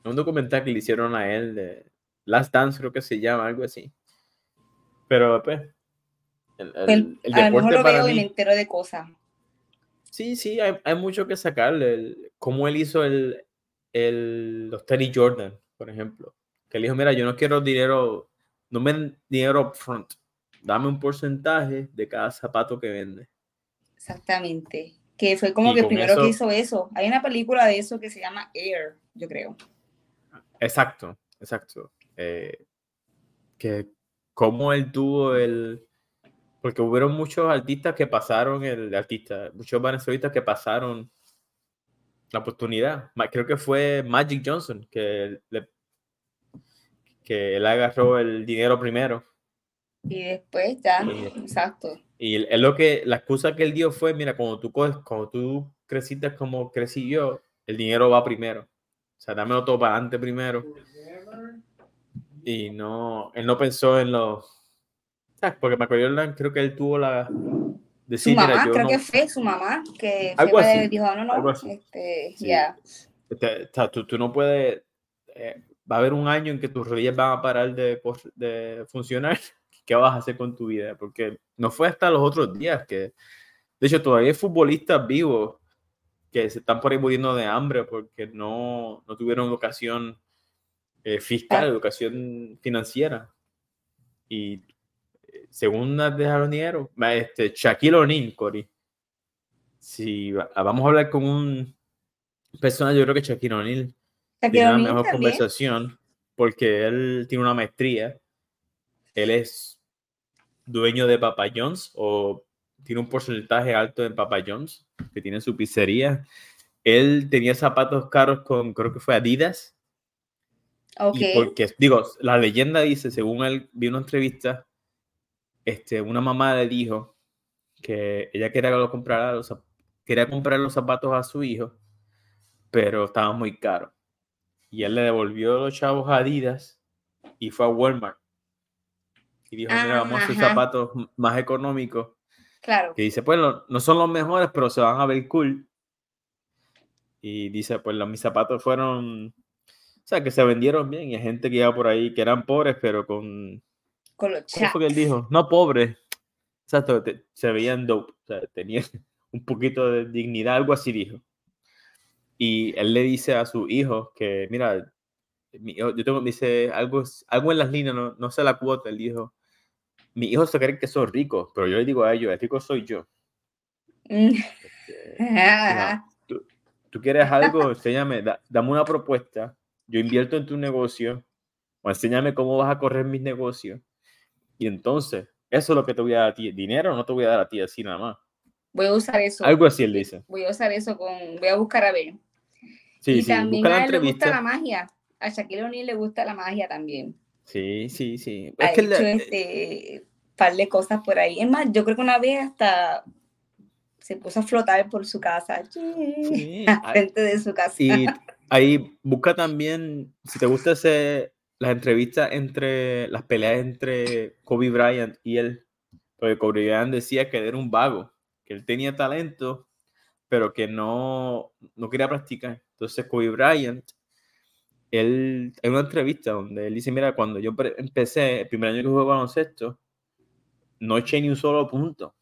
Un documental que le hicieron a él de Last Dance, creo que se llama, algo así. Pero, pues, el, el, el deporte lo para veo mí, y me entero de cosas. Sí, sí, hay, hay mucho que sacarle. Como él hizo el, el, los Teddy Jordan, por ejemplo. Que él dijo, mira, yo no quiero dinero, no me dinero upfront. Dame un porcentaje de cada zapato que vende. Exactamente. Que fue como que el primero que hizo eso. Hay una película de eso que se llama Air, yo creo. Exacto, exacto. Eh, que como él tuvo el, porque hubieron muchos artistas que pasaron, el artista, muchos venezolanos que pasaron la oportunidad. Creo que fue Magic Johnson que, le, que él agarró el dinero primero. Y después ya, exacto. Y es lo que, la excusa que él dio fue, mira, cuando tú, cuando tú creciste como crecí yo, el dinero va primero. O sea, dámelo todo para adelante primero. Y no, él no pensó en los porque Michael creo que él tuvo la... Decir, su mamá, creo que fue su mamá, que algo fue, dijo, no, no, este, ya. Tú, tú, no puedes... Eh, va a haber un año en que tus rodillas van a parar de, de funcionar. ¿Qué vas a hacer con tu vida? Porque no fue hasta los otros días que... De hecho, todavía hay futbolistas vivos que se están por ahí muriendo de hambre porque no, no tuvieron educación eh, fiscal, ah. educación financiera. Y según dejaron dinero, este, Shaquille O'Neal, Cory. Si vamos a hablar con un personaje, yo creo que Shaquille O'Neal tiene una mejor conversación porque él tiene una maestría. Él es dueño de Papa John's o tiene un porcentaje alto en Papa John's, que tiene su pizzería. Él tenía zapatos caros con, creo que fue Adidas. Okay. porque, digo, la leyenda dice, según él, vi una entrevista este, una mamá le dijo que ella quería, comprar los, quería comprar los zapatos a su hijo, pero estaban muy caros. Y él le devolvió los chavos a Adidas y fue a Walmart y dijo, mira, vamos a hacer zapatos más económicos. Claro. Que dice, pues no, son los mejores, pero se van a ver cool. Y dice, pues los, mis zapatos fueron, o sea, que se vendieron bien y hay gente que iba por ahí que eran pobres, pero con... Con los ¿Cómo fue que él dijo? No pobres. Exacto, se veían dope, o sea, tenían un poquito de dignidad, algo así dijo. Y él le dice a su hijo que, mira, yo tengo, dice algo, algo en las líneas, no, no sé la cuota, él dijo, mi hijo se cree que soy rico, pero yo le digo a ellos, el rico soy yo. Mm. Este, tú, quieres algo, enséñame, dame una propuesta, yo invierto en tu negocio, o enséñame cómo vas a correr mis negocios, y entonces, eso es lo que te voy a dar a ti, dinero no te voy a dar a ti así nada más. Voy a usar eso. Algo así él dice. Voy a usar eso con, voy a buscar a ver. Sí, y sí, también a él le gusta la magia. A Shaquille O'Neal le gusta la magia también. Sí, sí, sí. Ha hecho este par de cosas por ahí. Es más, yo creo que una vez hasta se puso a flotar por su casa, sí, frente de su casa. Y ahí busca también, si te gusta ese, las entrevistas entre, las peleas entre Kobe Bryant y él, porque Kobe Bryant decía que era un vago, que él tenía talento, pero que no, no quería practicar. Entonces Kobe Bryant, él, en una entrevista donde él dice, mira, cuando yo empecé, el primer año que jugué baloncesto, no eché ni un solo punto.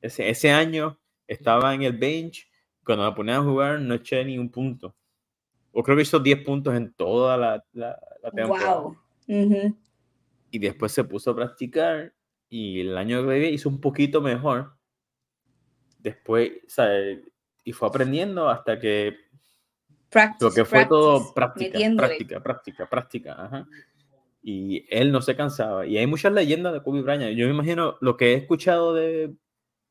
Ese, año estaba en el bench, cuando me ponía a jugar no eché ni un punto. O creo que hizo 10 puntos en toda la, la, temporada. Wow. Y después se puso a practicar y el año que viene hizo un poquito mejor. Después, y fue aprendiendo hasta que lo que fue todo práctica, práctica, práctica, práctica, Y él no se cansaba. Y hay muchas leyendas de Kobe Bryant. Yo me imagino lo que he escuchado de,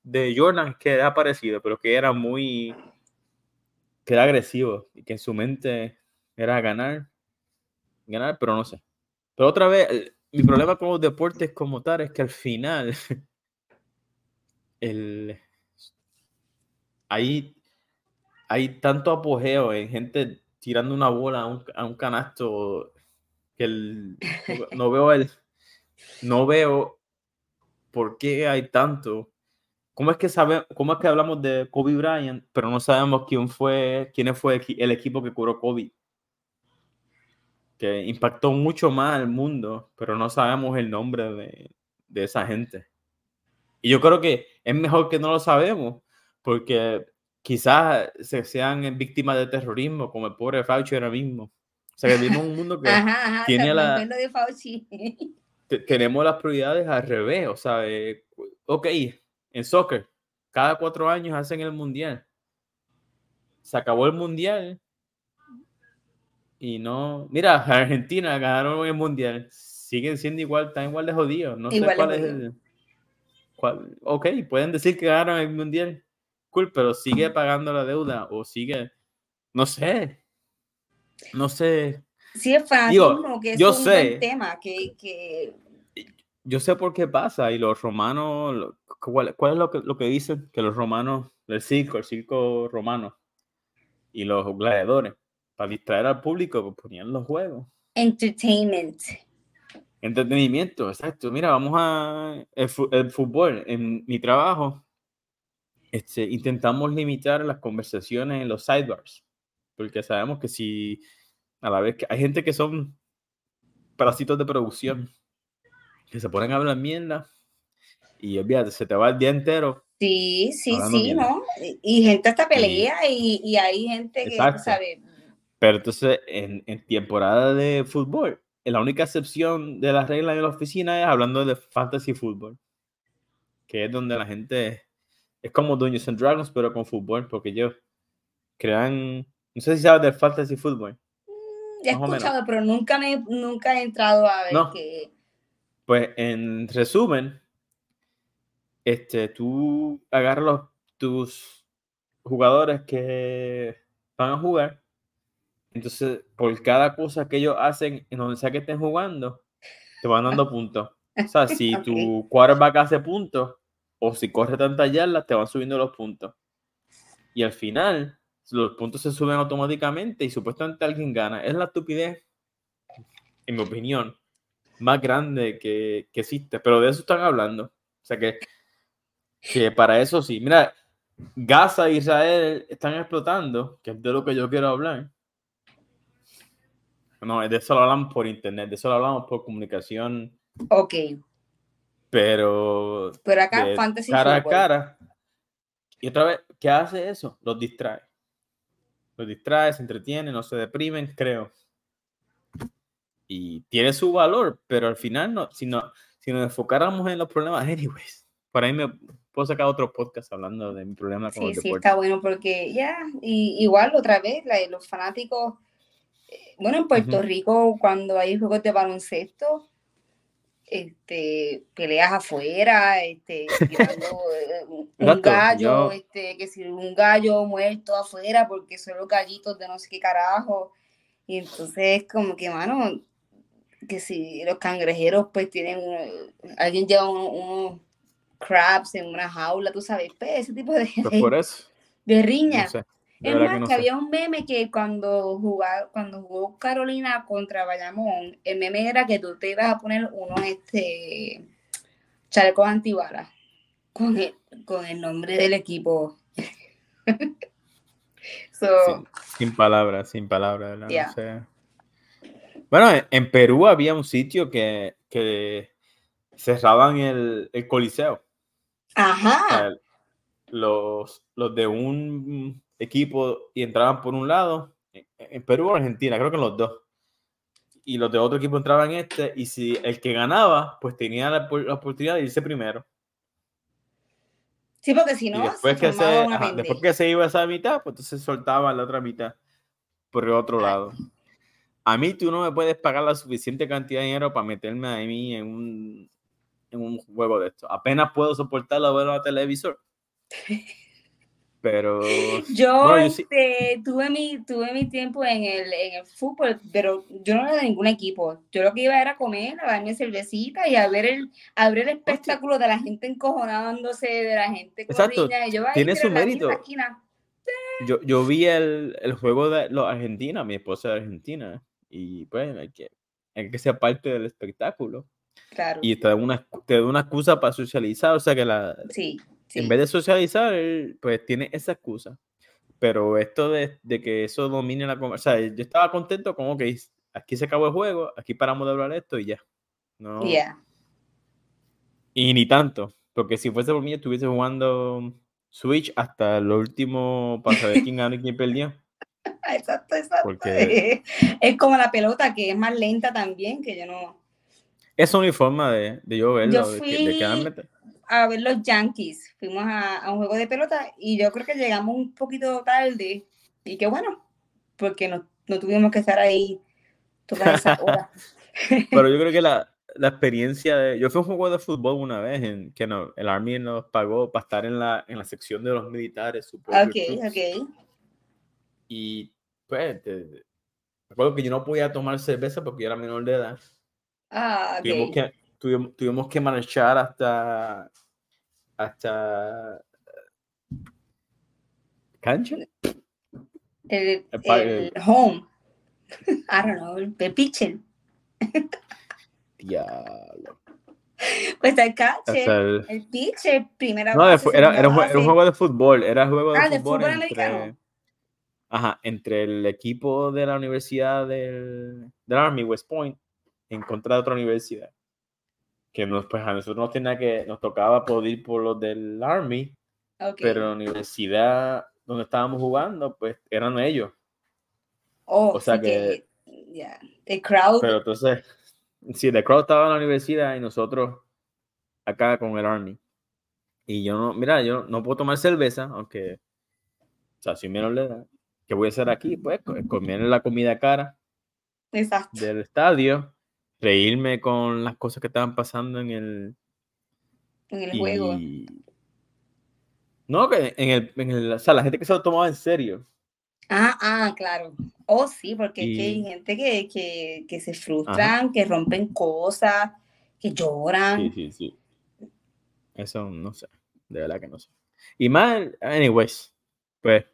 de Jordan que ha parecido, pero que era muy, que era agresivo y que en su mente era ganar, ganar, pero no sé. Pero otra vez, mi problema con los deportes como tal es que al final el, hay, hay tanto apogeo en gente tirando una bola a un, a un canasto que el, no veo el, no veo por qué hay tanto. ¿Cómo es que sabe, cómo es que hablamos de Kobe Bryant, pero no sabemos quién fue, quién fue el equipo que curó Kobe? Que impactó mucho más al mundo, pero no sabemos el nombre de, de esa gente. Y yo creo que es mejor que no lo sabemos, porque quizás se sean víctimas de terrorismo, como el pobre Fauci ahora mismo. O sea, que vivimos un mundo que tiene la... tenemos las prioridades al revés, o sea, ok, en soccer, cada cuatro años hacen el mundial. Se acabó el mundial y no... Mira, Argentina ganaron el mundial, siguen siendo igual, están igual de jodidos, no sé cuál es el... Cuál, ok, pueden decir que ganaron el mundial, cool, pero sigue pagando la deuda o sigue, no sé, no sé. Sí, es fanatismo, que es yo un sé, buen tema, que, que, Yo sé por qué pasa y los romanos, ¿cuál, es lo que, lo que dicen? Que los romanos, el circo, el circo romano y los gladiadores, para distraer al público, pues, ponían los juegos. Entertainment. Entretenimiento, exacto. Mira, vamos a el, fútbol. En mi trabajo, este, intentamos limitar las conversaciones en los sidebars, porque sabemos que si a la vez que hay gente que son parásitos de producción, que se ponen a hablar mierda y olvídate, se te va el día entero. Sí, sí, sí, ¿no? Y, gente hasta pelea y, y, hay gente que sabe. Pero entonces, en, en temporada de fútbol, la única excepción de las reglas de la oficina es hablando de fantasy fútbol, que es donde la gente es como Dungeons and Dragons, pero con fútbol, porque ellos crean, no sé si sabes del fantasy fútbol. Mm, he escuchado, pero nunca, me, nunca he entrado a ver no. que... Pues en resumen, este, tú agarras los, tus jugadores que van a jugar entonces, por cada cosa que ellos hacen en donde sea que estén jugando, te van dando puntos. O sea, si tu quarterback hace puntos o si corre tantas yardas, te van subiendo los puntos. Y al final, los puntos se suben automáticamente y supuestamente alguien gana. Es la estupidez, en mi opinión, más grande que, que existe, pero de eso están hablando. O sea que, que para eso sí. Mira, Gaza e Israel están explotando, que es de lo que yo quiero hablar. No, de eso lo hablamos por internet, de eso lo hablamos por comunicación. Ok. Pero. Pero acá, fantasy. Cara a cara. Y otra vez, ¿qué hace eso? Los distrae. Los distrae, se entretienen, no se deprimen, creo. Y tiene su valor, pero al final, no, si, no, si nos enfocáramos en los problemas, anyways, por ahí me puedo sacar otro podcast hablando de mi problema con sí, Sí, está bueno porque ya, y, igual otra vez, la, los fanáticos, eh, bueno, en Puerto Rico, cuando hay juegos de baloncesto, este, peleas afuera, este, tirando eh, un gallo, este, que si un gallo muerto afuera porque son los gallitos de no sé qué carajo. Y entonces como que, mano, que si los cangrejeros pues tienen, alguien lleva unos crabs en una jaula, tú sabes, ese tipo de, pues por eso. de riña. Es más, que, había un meme que cuando, jugaba, cuando jugó Carolina contra Bayamón, el meme era que tú te ibas a poner unos este, chalecos antibalas con el, con el nombre del equipo. sin, palabras, sin palabras. Bueno, en Perú había un sitio que, que cerraban el, el coliseo. Ajá. los, los de un equipo y entraban por un lado, en Perú o Argentina, creo que en los dos. Y los de otro equipo entraban en este, y si el que ganaba, pues tenía la, oportunidad de irse primero. Sí, porque si no, después, que se, después que se iba esa mitad, pues entonces soltaba la otra mitad por el otro lado. A mí tú no me puedes pagar la suficiente cantidad de dinero para meterme a mí en un, en un juego de esto. Apenas puedo soportarlo a verlo a televisor. Pero. Yo, este, tuve, mi, tuve mi tiempo en el, en el fútbol, pero yo no era de ningún equipo. Yo lo que iba era a comer, a darme cervecita y a ver el, a ver el espectáculo de la gente encojonándose, de la gente Exacto. Tiene su mérito. Yo, yo vi el, el, juego de los argentinos, mi esposa es argentina, y pues hay que, hay que ser parte del espectáculo. Claro. Y te da una, te da una excusa para socializar, o sea que la. Sí en vez de socializar, pues tiene esa excusa. Pero esto de, que eso domine la conversación, yo estaba contento con, ok, aquí se acabó el juego, aquí paramos de hablar esto y ya. No. Y ni tanto, porque si fuese por mí, estuviese jugando Switch hasta el último para saber quién ganó y quién perdió. Exacto, exacto. Porque... Es como la pelota, que es más lenta también, que yo no. Es una forma de, de yo verlo. Yo fui, a ver los Yankees. Fuimos a, un juego de pelota y yo creo que llegamos un poquito tarde. Y qué bueno, porque no, no tuvimos que estar ahí toda esa hora. Pero yo creo que la, la, experiencia de. Yo fui a un juego de fútbol una vez en que no, el Army nos pagó para estar en la, en la sección de los militares. Ok, ok. Y pues, recuerdo que yo no podía tomar cerveza porque yo era menor de edad. Ah, ok. que, tuvimos, que marchar hasta hasta cancha el, home. I don't know el pitcher diablo pues el catcher, el, el pitcher, primera no, era, era, un, juego de fútbol, era juego de ah, fútbol, de fútbol entre, ajá, entre el equipo de la universidad del, del Army, West Point, en contra de otra universidad que nos, pues a nosotros nos tenía que, nos tocaba poder ir por los del Army, pero la universidad donde estábamos jugando, pues eran ellos. Oh, o sea que, ya, el crowd. Pero entonces, sí, el crowd estaba en la universidad y nosotros acá con el Army. Y yo no, mira, yo no puedo tomar cerveza, aunque, o sea, si menos le da, ¿qué voy a hacer aquí? Pues comer la comida cara Exacto. del estadio reírme con las cosas que estaban pasando en el, en el juego. No, que en el, en el, o sea, la gente que se lo tomaba en serio. Ah, ah, claro. Oh, sí, porque hay gente que, que, que se frustran, que rompen cosas, que lloran. Sí, sí, sí. Eso no sé, de verdad que no sé. Y más, anyways, pues,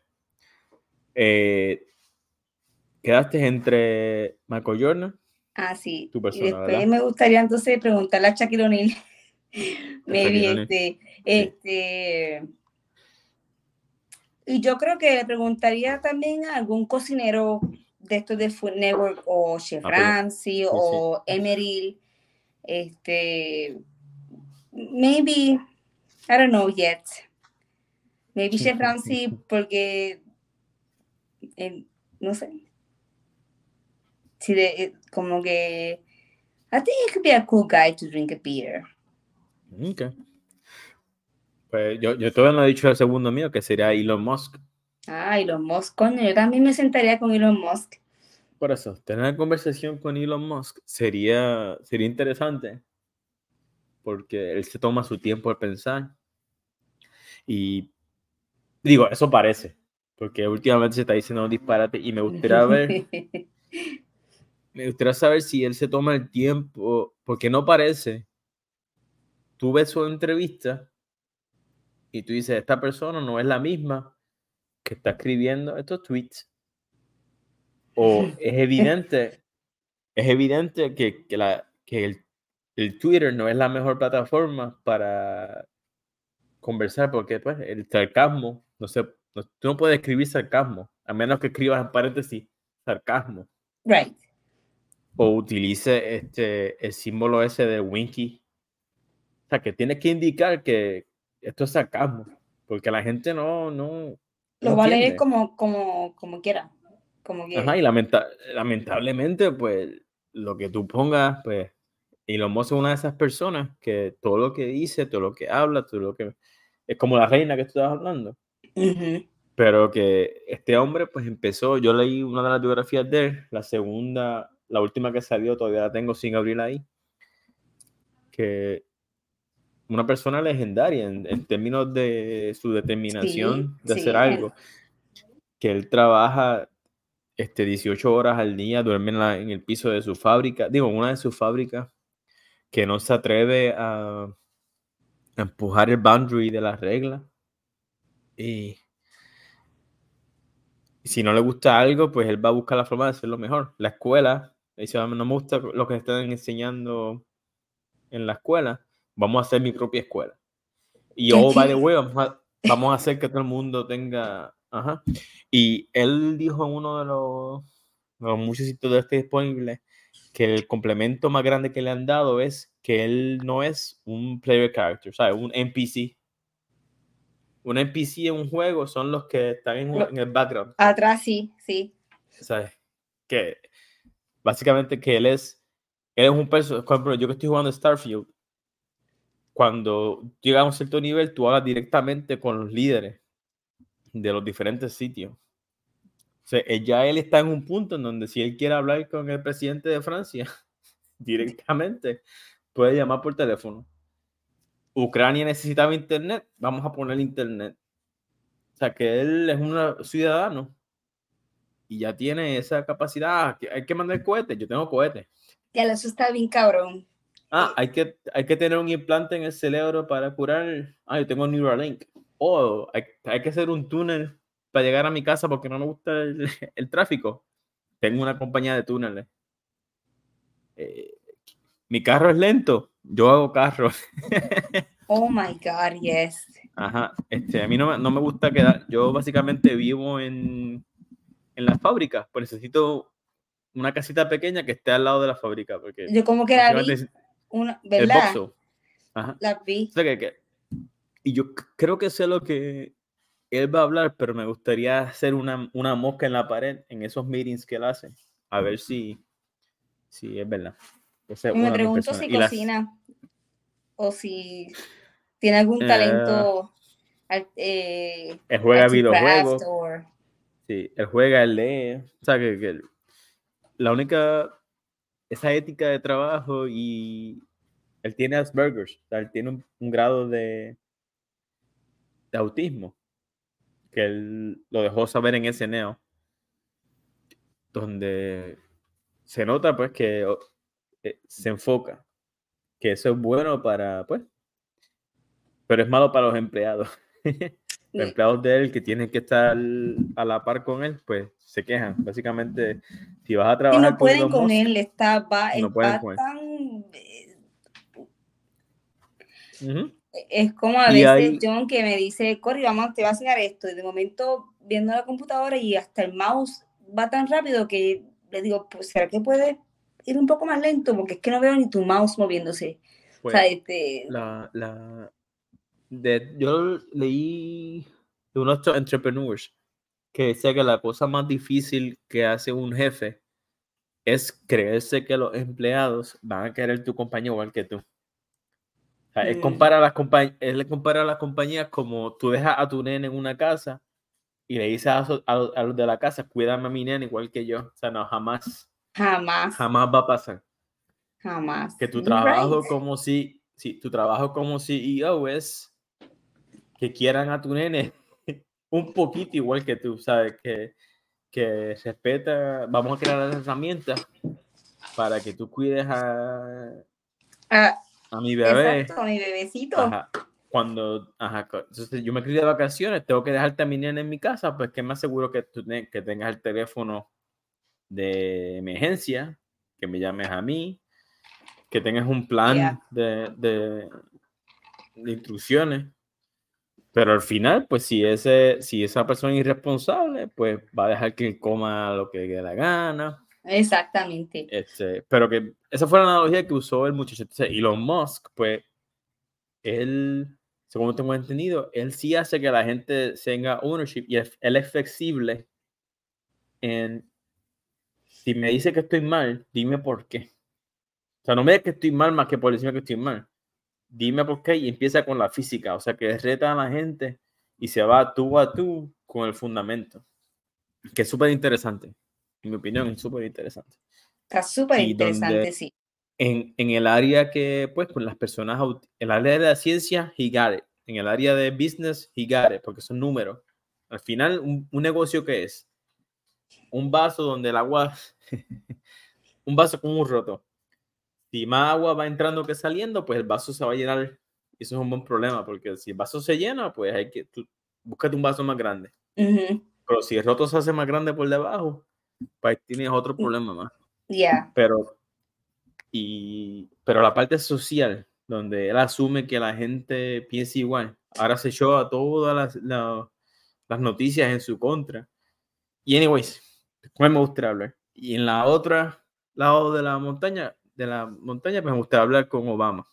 eh, quedaste entre Michael Jordan Ah, sí. Tu persona, y después me gustaría entonces preguntarle a Shaquille O'Neal. Maybe este, este. Y yo creo que le preguntaría también a algún cocinero de estos de Food Network o Chef ah, o Emeril. Este. Maybe. I don't know yet. Maybe Chef Ramsey porque. Eh, no sé. Si de, eh, como que. I think he could be a cool guy to drink a beer. Ok. Pues yo, yo todavía no he dicho el segundo mío, que sería Elon Musk. Ah, Elon Musk, coño, yo también me sentaría con Elon Musk. Por eso, tener una conversación con Elon Musk sería, sería interesante, porque él se toma su tiempo de pensar. Y digo, eso parece, porque últimamente se está diciendo un disparate y me gustaría ver, me gustaría saber si él se toma el tiempo, porque no parece tú ves su entrevista y tú dices, esta persona no es la misma que está escribiendo estos tweets. O es evidente, es evidente que, la, que el, Twitter no es la mejor plataforma para conversar, porque pues, el sarcasmo, no sé, tú no puedes escribir sarcasmo, a menos que escribas en paréntesis sarcasmo. Right. O utilice este, el símbolo ese de Winky sea, que tiene que indicar que esto es sarcasmo, porque la gente no... no Lo va a leer como, como, como quiera. Como Ajá, y lamentablemente, pues, lo que tú pongas, pues, y lo es una de esas personas que todo lo que dice, todo lo que habla, todo lo que... Es como la reina que tú estabas hablando. Pero que este hombre, pues, empezó, yo leí una de las biografías de él, la segunda, la última que salió, todavía la tengo sin abrir ahí, que una persona legendaria en, términos de su determinación de hacer algo. Que él trabaja este, 18 horas al día, duerme en, el piso de su fábrica, digo, una de sus fábricas, que no se atreve a, empujar el boundary de las reglas. Y, si no le gusta algo, pues él va a buscar la forma de hacerlo mejor. La escuela, dice, ah, no me gusta lo que están enseñando en la escuela vamos a hacer mi propia escuela. Y oh, by the way, vamos a, hacer que todo el mundo tenga. Ajá. Y él dijo en uno de los, los muchos sitios de este disponible que el complemento más grande que le han dado es que él no es un player character, ¿sabes? Un NPC. Un NPC en un juego son los que están en, el background. Atrás, sí, sí. ¿Sabes? Que básicamente que él es, él es un personaje, por ejemplo, yo que estoy jugando Starfield, cuando llega a un cierto nivel, tú hablas directamente con los líderes de los diferentes sitios. O sea, ya él está en un punto en donde si él quiere hablar con el presidente de Francia directamente, puede llamar por teléfono. Ucrania necesitaba internet, vamos a poner internet. O sea, que él es un ciudadano y ya tiene esa capacidad. Hay que mandar cohetes, yo tengo cohetes. Ya, eso está bien cabrón. Ah, hay que, hay que tener un implante en el cerebro para curar. Ah, yo tengo Neuralink. O hay, hay, que hacer un túnel para llegar a mi casa porque no me gusta el, el tráfico. Tengo una compañía de túneles. Eh, mi carro es lento. Yo hago carro. oh my God, yes. Ajá. Este, a mí no, no me gusta quedar. Yo básicamente vivo en, en las fábricas, pues necesito una casita pequeña que esté al lado de la fábrica. Porque yo como que una, ¿verdad? La vi. y yo creo que sé lo que él va a hablar, pero me gustaría hacer una, una mosca en la pared en esos meetings que él hace. A ver si, si es verdad. me pregunto si cocina o si tiene algún talento. Eh, juega videojuegos. Sí, él juega, él lee. O sea, que, la única esa ética de trabajo y él tiene Asperger's, o sea, él tiene un, grado de, de autismo que él lo dejó saber en ese neo, donde se nota pues que eh, se enfoca, que eso es bueno para, pues, pero es malo para los empleados. Los empleados de él que tienen que estar a la par con él, pues se quejan. Básicamente, si vas a trabajar y no pueden con, él, está, va, no tan... Es como a veces John que me dice, Corri, vamos, te va a enseñar esto. Y de momento, viendo la computadora y hasta el mouse va tan rápido que le digo, pues, ¿será que puede ir un poco más lento? Porque es que no veo ni tu mouse moviéndose. o sea, pues, este... la, la, de, yo leí de unos entrepreneurs que decía que la cosa más difícil que hace un jefe es creerse que los empleados van a querer tu compañía igual que tú. O sea, él, mm. compara las él le compara a las compañías como tú dejas a tu nene en una casa y le dices a, los de la casa, cuídame a mi nene igual que yo. O sea, no, jamás. Jamás. Jamás va a pasar. Jamás. Que tu trabajo como si, si tu trabajo como CEO es que quieran a tu nene un poquito igual que tú, ¿sabes? Que, que respeta, vamos a crear las herramientas para que tú cuides a, ah, a mi bebé. a mi bebecito. Cuando, ajá, entonces yo me crié de vacaciones, tengo que dejarte a mi nena en mi casa, pues que más seguro que tú que tengas el teléfono de emergencia, que me llames a mí, que tengas un plan de, de, de, instrucciones. Pero al final, pues si, ese, si esa persona es irresponsable, pues va a dejar que coma lo que le dé la gana Exactamente. Este, pero que esa fue la analogía que usó el muchacho. Entonces, Elon Musk, pues, él, según tengo entendido, él sí hace que la gente tenga ownership y él es flexible en, si me dice que estoy mal, dime por qué. O sea, no me digas que estoy mal más que por decirme que estoy mal. Dime por qué y empieza con la física. O sea, que reta a la gente y se va tú a tú con el fundamento. Que es súper interesante en mi opinión, es súper interesante. Está súper interesante, sí. En, en, el área que, pues, con las personas, en el área de la ciencia, he got it. En el área de business, he got it, porque son números. Al final, un, un negocio que es un vaso donde el agua, un vaso con un roto. Si más agua va entrando que saliendo, pues el vaso se va a llenar. Y eso es un buen problema, porque si el vaso se llena, pues hay que, búscate un vaso más grande. Pero si el roto se hace más grande por debajo, pues tienes otro mm, problema más. Ya. Pero, y, pero la parte social, donde él asume que la gente piensa igual, ahora se echó a todas las, las, noticias en su contra. Y anyways, ¿cuál me gustaría hablar? Y en la otra lado de la montaña, de la montaña, pues me gustaría hablar con Obama.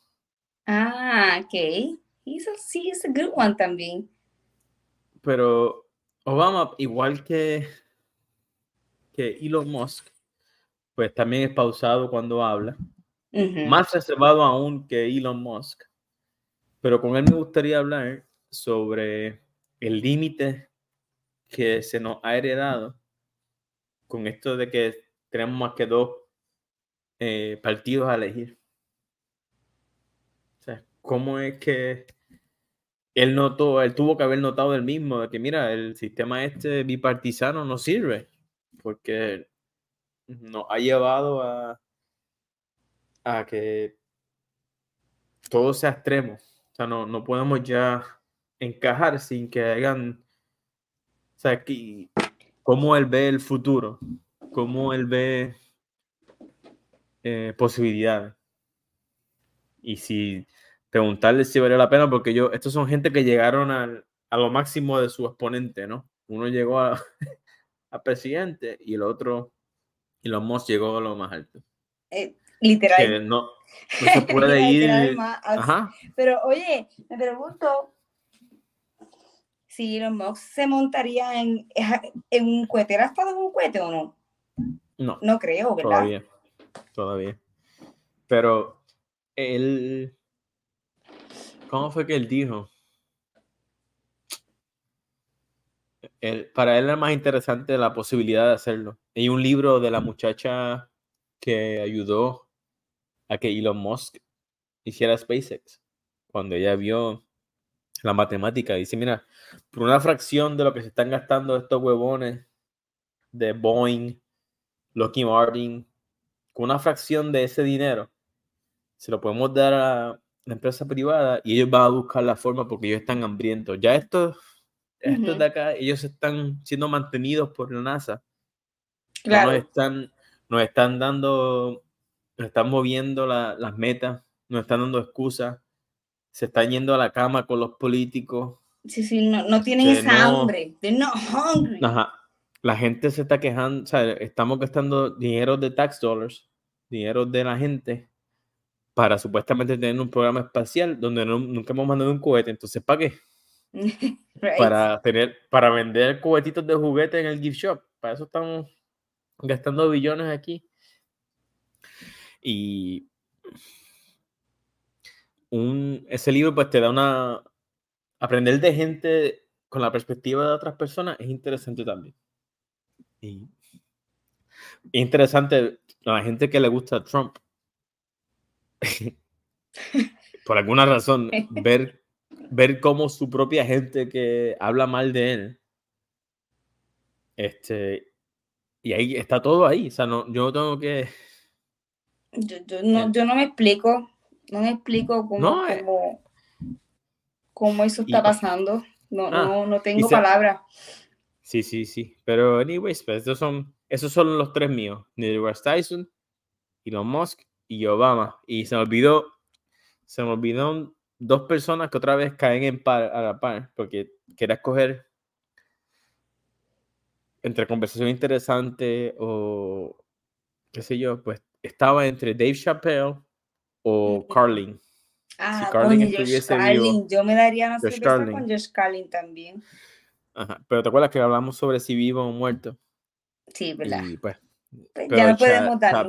Ah, ok. Eso sí es a good one también. Pero Obama, igual que que Elon Musk, pues también es pausado cuando habla, más reservado aún que Elon Musk, pero con él me gustaría hablar sobre el límite que se nos ha heredado con esto de que tenemos más que dos eh, partidos a elegir. O sea, ¿cómo es que él notó, él tuvo que haber notado el mismo, de que mira, el sistema este bipartisano no sirve porque nos ha llevado a, a que todo sea extremo. O sea, no, no podemos ya encajar sin que hagan, o sea, que, cómo él ve el futuro, cómo él ve eh, posibilidades. Y si preguntarle si vale la pena, porque yo, estos son gente que llegaron al, a lo máximo de su exponente, ¿no? Uno llegó a, a presidente y el otro, y los Musk llegó a lo más alto. Eh, literal. no, se puede ir. Pero oye, me pregunto si Elon Musk se montaría en, en un cohete. ¿Era estado en un cohete o no? No. No creo, ¿verdad? Todavía. Todavía. Pero él. ¿Cómo fue que él dijo? para él era más interesante la posibilidad de hacerlo. Hay un libro de la muchacha que ayudó a que Elon Musk hiciera SpaceX. Cuando ella vio la matemática, dice, mira, por una fracción de lo que se están gastando estos huevones de Boeing, Lockheed Martin, con una fracción de ese dinero, se lo podemos dar a la empresa privada y ellos van a buscar la forma porque ellos están hambrientos. Ya esto estos de acá, ellos están siendo mantenidos por la NASA. Claro. nos están, nos están dando, nos están moviendo las metas, nos están dando excusas, se están yendo a la cama con los políticos. Sí, sí, no, no tienen esa hambre. They're not hungry. Ajá. La gente se está quejando, o sea, estamos gastando dinero de tax dollars, dinero de la gente, para supuestamente tener un programa espacial donde nunca hemos mandado un cohete. Entonces, ¿para qué? Para tener, para vender cohetitos de juguete en el gift shop. Para eso estamos gastando billones aquí. Y un, ese libro pues te da una... Aprender de gente con la perspectiva de otras personas es interesante también. Y interesante a la gente que le gusta Trump. Por alguna razón, ver, ver cómo su propia gente que habla mal de él. Este, y ahí está todo ahí. O sea, no, yo tengo que. Yo, no, yo no me explico. No me explico cómo, eh. cómo, eso está pasando. No, ah, no, no tengo palabras. Sí, sí, sí. Pero, anyways, pues esos son, esos son los tres míos: Neil deGrasse Tyson, Elon Musk y Obama. Y se me olvidó, se me olvidó dos personas que otra vez caen en par, a la par, porque quería escoger entre conversación interesante o qué sé yo, pues estaba entre Dave Chappelle o Carlin. Ah, si Carlin estuviese vivo. Yo me daría una cerveza con Josh Carlin también. Ajá. Pero te acuerdas que hablamos sobre si vivo o muerto. Sí, verdad. Y pues, pues ya no podemos dar.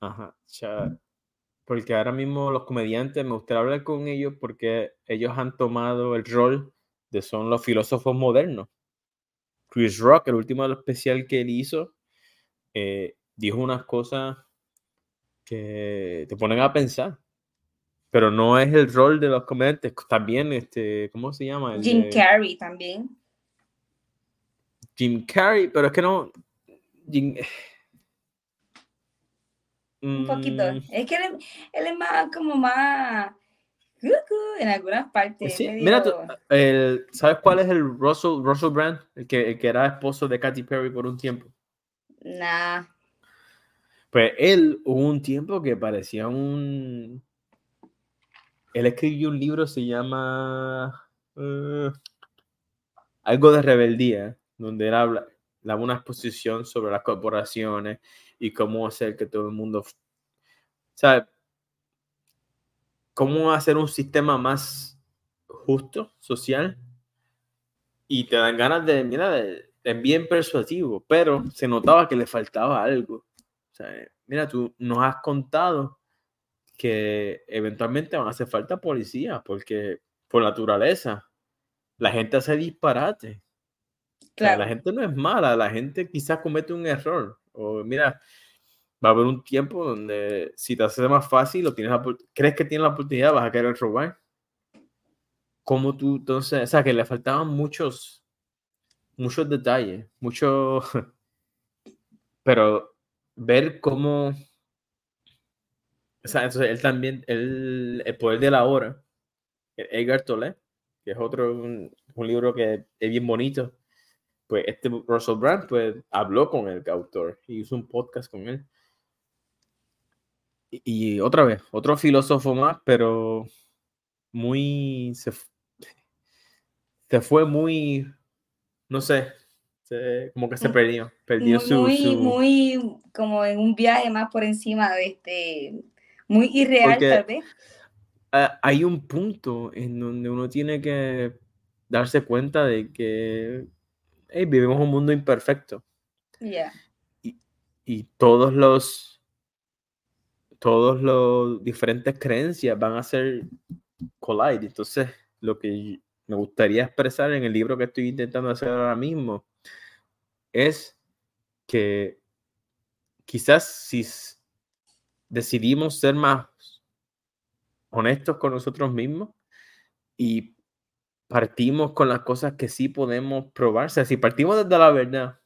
Ajá. porque ahora mismo los comediantes, me gustaría hablar con ellos porque ellos han tomado el rol de son los filósofos modernos. Chris Rock, el último especial que él hizo, eh, dijo unas cosas que te ponen a pensar pero no es el rol de los comediantes. También, este, ¿cómo se llama? Jim Carrey también. Jim Carrey, pero es que no. Un poquito. Mm. Es que él, es más, como más. En algunas partes. Mira, el, ¿sabes cuál es el Russell, Russell Brand? El que, el que era esposo de Katy Perry por un tiempo. Nah. Pues él hubo un tiempo que parecía un él escribió un libro, se llama eh, Algo de Rebeldía, donde él habla, daba una exposición sobre las corporaciones y cómo hacer que todo el mundo, ¿sabe? Cómo hacer un sistema más justo, social, y te dan ganas de, mira, de, bien persuasivo, pero se notaba que le faltaba algo. Mira, tú nos has contado que eventualmente van a hacer falta policías, porque por naturaleza la gente hace disparate. la gente no es mala, la gente quizás comete un error. O mira, va a haber un tiempo donde si te hace más fácil o tienes crees que tienes la oportunidad, vas a querer robar. Como tú, entonces, o sea, que le faltaban muchos, muchos detalles, mucho, pero ver cómo o sea, entonces él también, el poder de la hora, Edgar Tolle, que es otro, un, libro que es bien bonito, pues este Russell Brand, pues habló con el autor y hizo un podcast con él. Y, otra vez, otro filósofo más, pero muy, se, se fue muy, no sé, como que se mm, perdió, perdió muy, su, muy, muy como en un viaje más por encima de este muy irreal, tal vez. Hay un punto en donde uno tiene que darse cuenta de que vivimos un mundo imperfecto. Y, y, todos los todos los diferentes creencias van a ser collide. Entonces, lo que me gustaría expresar en el libro que estoy intentando hacer ahora mismo es que quizás si decidimos ser más honestos con nosotros mismos y partimos con las cosas que sí podemos probar. O sea, si partimos desde la verdad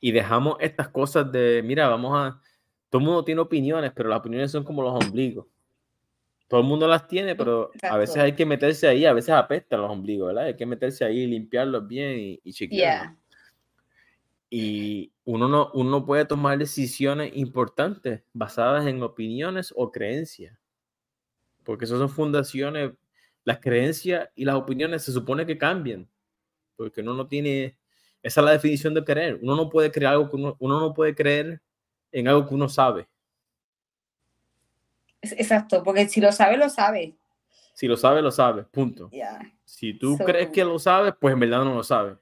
y dejamos estas cosas de, mira, vamos a, todo el mundo tiene opiniones, pero las opiniones son como los ombligos. todo el mundo las tiene, pero a veces hay que meterse ahí, a veces apesta los ombligos, ¿verdad? Hay que meterse ahí, limpiarlos bien y, y chequearlos. Y uno no, uno puede tomar decisiones importantes basadas en opiniones o creencias. Porque esas son fundaciones, las creencias y las opiniones se supone que cambian. Porque uno no tiene, esa es la definición de creer. Uno no puede creer algo que uno, uno no puede creer en algo que uno sabe. Exacto, porque si lo sabe, lo sabe. Si lo sabe, lo sabe, punto. Si tú crees que lo sabes, pues en verdad no lo sabes.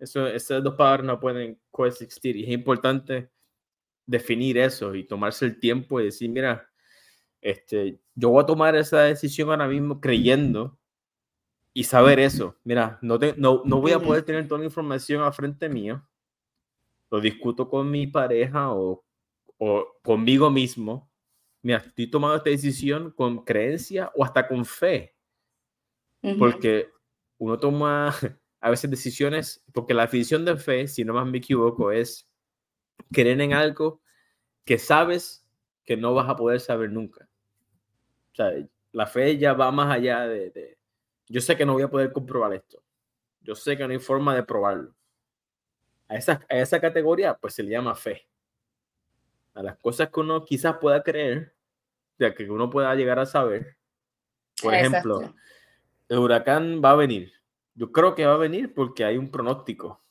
Eso, esas dos palabras no pueden coexistir y es importante definir eso y tomarse el tiempo y decir, mira, este, yo voy a tomar esa decisión ahora mismo creyendo y saber eso. Mira, no, te, no, no voy a poder tener toda la información a frente mío. Lo discuto con mi pareja o, o conmigo mismo. Mira, estoy tomando esta decisión con creencia o hasta con fe. Porque uno toma a veces decisiones, porque la definición de fe, si no más me equivoco, es creer en algo que sabes que no vas a poder saber nunca. O sea, la fe ya va más allá de, yo sé que no voy a poder comprobar esto. Yo sé que no hay forma de probarlo. A esa, a esa categoría, pues se le llama fe. A las cosas que uno quizás pueda creer, de que uno pueda llegar a saber. Por ejemplo, el huracán va a venir yo creo que va a venir porque hay un pronóstico.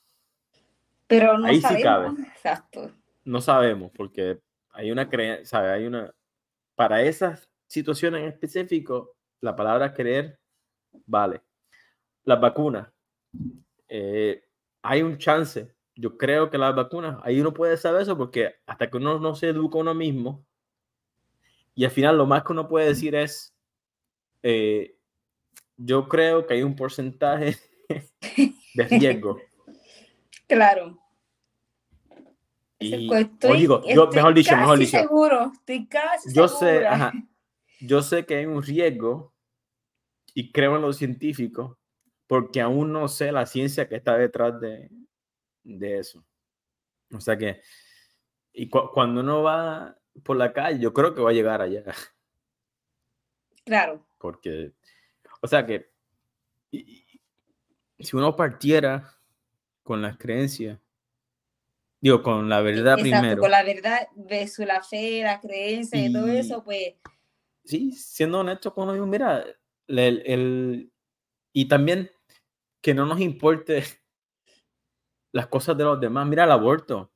Pero no Ahí sabemos. Sí cabe. Exacto. No sabemos porque hay una creencia. Hay una para esas situaciones en específico, la palabra creer vale. Las vacunas, eh, hay un chance. Yo creo que las vacunas, ahí uno puede saber eso porque hasta que uno no se educa uno mismo, y al final lo más que uno puede decir es, eh, yo creo que hay un porcentaje de riesgo. Claro. Y, digo, yo, mejor dicho, mejor dicho. Seguro, estoy casi yo sé, yo sé que hay un riesgo y creo en los científicos porque aún no sé la ciencia que está detrás de, de eso. O sea que, y cuando uno va por la calle, yo creo que va a llegar allá. Claro. Porque o sea que si uno partiera con las creencias, digo, con la verdad primero. Con la verdad su la fe, la creencia y, todo eso, pues. Sí, siendo honesto con uno, mira, el, y también que no nos importe las cosas de los demás. Mira el aborto.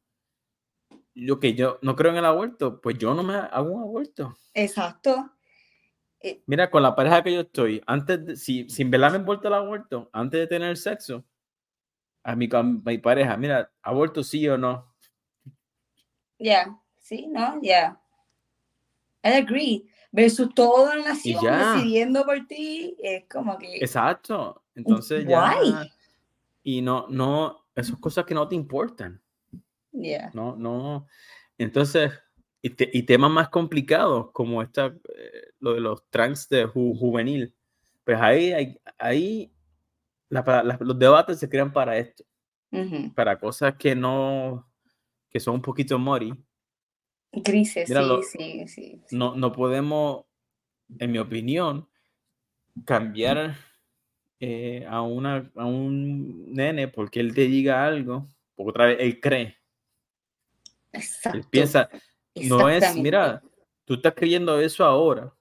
Yo que yo no creo en el aborto, pues yo no me hago un aborto. Exacto. Eh, Mira, con la pareja que yo estoy, antes de, si, sin velarme envuelto el aborto, antes de tener sexo, a mi, mi pareja, mira, aborto sí o no. Ya, sí, no, ya. I agree. Versus toda la nación decidiendo por ti, es como que. Exacto. Entonces ya. Y no, no, esas cosas que no te importan. Yeah. No, no. Entonces, y, temas más complicados como esta, eh, lo de los trans de juvenil, pues ahí, ahí los debates se crean para esto, para cosas que no, que son un poquito mori. Grises, sí, sí, No, no podemos, en mi opinión, cambiar eh, a, una, a un nene porque él te diga algo, porque otra vez él cree. Exacto. Él piensa, no es, mira, tú estás creyendo eso ahora,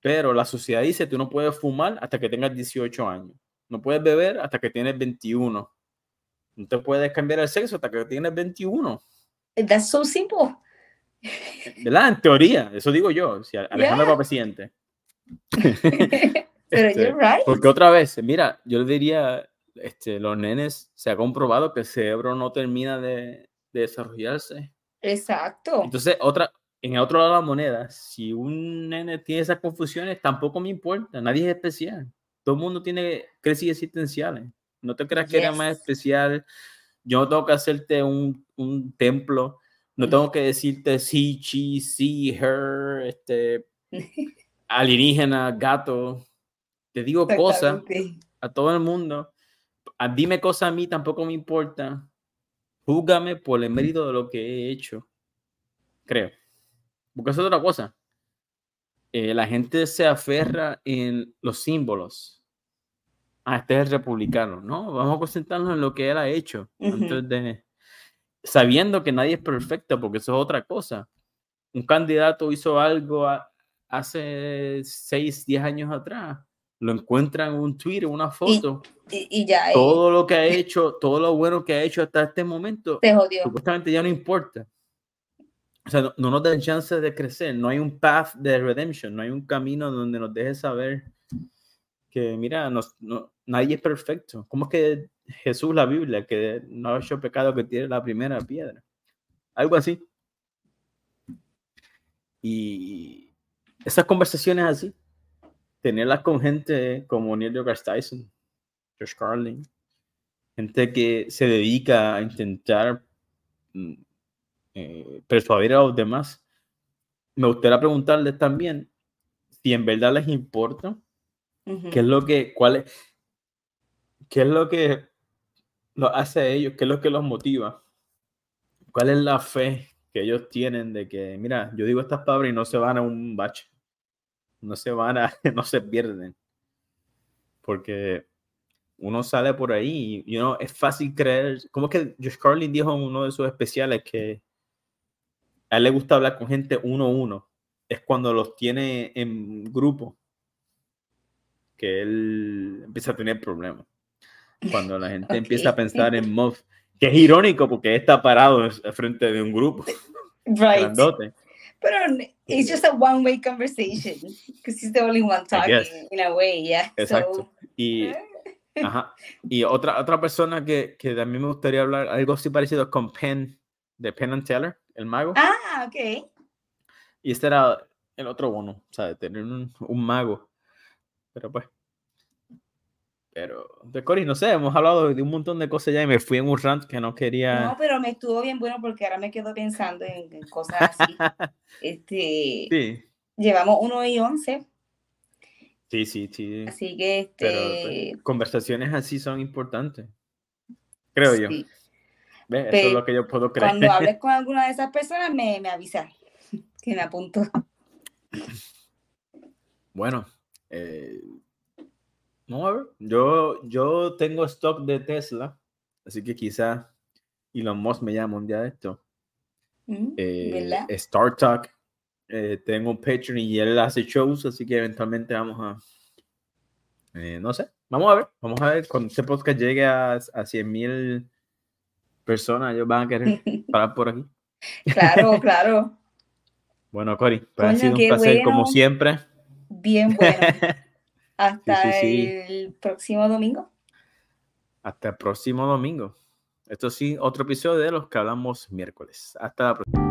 pero la sociedad dice tú no puedes fumar hasta que tengas 18 años. No puedes beber hasta que tienes 21. No te puedes cambiar el sexo hasta que tienes 21. That's so simple. ¿Verdad? En teoría, eso digo yo, si Alejandro yeah. presidente. pero este, you're right. Porque otra vez, mira, yo le diría, este, los nenes, se ha comprobado que el cerebro no termina de, de desarrollarse Exacto. Entonces, otra, en el otro lado de la moneda, si un nene tiene esas confusiones, tampoco me importa, nadie es especial. Todo el mundo tiene crisis existenciales. No te creas que eres más especial. Yo no tengo que hacerte un, un templo. No tengo que decirte sí, chi, sí, her, este, alienígena, gato. Te digo cosas a todo el mundo. dime cosas a mí, tampoco me importa. Júgame por el mérito de lo que he hecho. Creo. Porque es otra cosa. eh, la gente se aferra en los símbolos. Ah, este es el republicano. No, vamos a concentrarnos en lo que él ha hecho. de, sabiendo que nadie es perfecto, porque eso es otra cosa. Un candidato hizo algo hace 6, 10 años atrás. Lo encuentran en un Twitter, una foto. Y, ya. Todo lo que ha hecho, todo lo bueno que ha hecho hasta este momento, supuestamente ya no importa. O sea, no, nos den chance de crecer, no hay un path de redemption, no hay un camino donde nos deje saber que, mira, no, nadie es perfecto. ¿Cómo es que Jesús, la Biblia, que no ha hecho pecado que tiene la primera piedra? Algo así. Y esas conversaciones así, tenerlas con gente como Neil deGrasse Tyson, Josh Carlin, gente que se dedica a intentar mm, eh, persuadir a los demás. Me gustaría preguntarles también si en verdad les importa, qué es lo que, cuál es, qué es lo que los hace a ellos, qué es lo que los motiva, cuál es la fe que ellos tienen de que, mira, yo digo estas palabras y no se van a un bache, no se van a, no se pierden, porque uno sale por ahí y you es fácil creer, como que Josh Carlin dijo en uno de sus especiales que a él le gusta hablar con gente uno a uno. Es cuando los tiene en grupo que él empieza a tener problemas. Cuando la gente empieza a pensar en Muff, que es irónico porque está parado frente de un grupo. Right. Grandote. Pero it's just a one way conversation because he's the only one talking in a way, yeah. Exacto. Y, eh. ajá. y otra, otra persona que, que también me gustaría hablar, algo así parecido con Penn, de Penn and Teller, el mago. Ah, ok. Y este era el otro bono, o sea, de tener un, un mago. Pero pues. Pero, de Cory, no sé, hemos hablado de un montón de cosas ya y me fui en un rant que no quería. No, pero me estuvo bien bueno porque ahora me quedo pensando en, cosas así. este. Sí. Llevamos uno y once. Sí, sí, sí. Así que este. Pero, conversaciones así son importantes. Creo yo. Eso es lo que yo puedo creer. Cuando hables con alguna de esas personas, me, me avisa que me apunto. Bueno, eh, vamos a ver. Yo, yo tengo stock de Tesla, así que quizá Elon Musk me llama un día de esto. Mm, eh, Star Talk, eh, tengo un Patreon y él hace shows, así que eventualmente vamos a. Eh, no sé, vamos a ver, vamos a ver cuando este podcast llegue a, a 100 mil personas, ellos van a querer parar por aquí. Claro, claro. bueno, Cori, pues ha sido un placer como siempre. Bien bueno. Hasta el próximo domingo. Hasta el próximo domingo. Esto sí, otro episodio de los que hablamos miércoles. Hasta la próxima.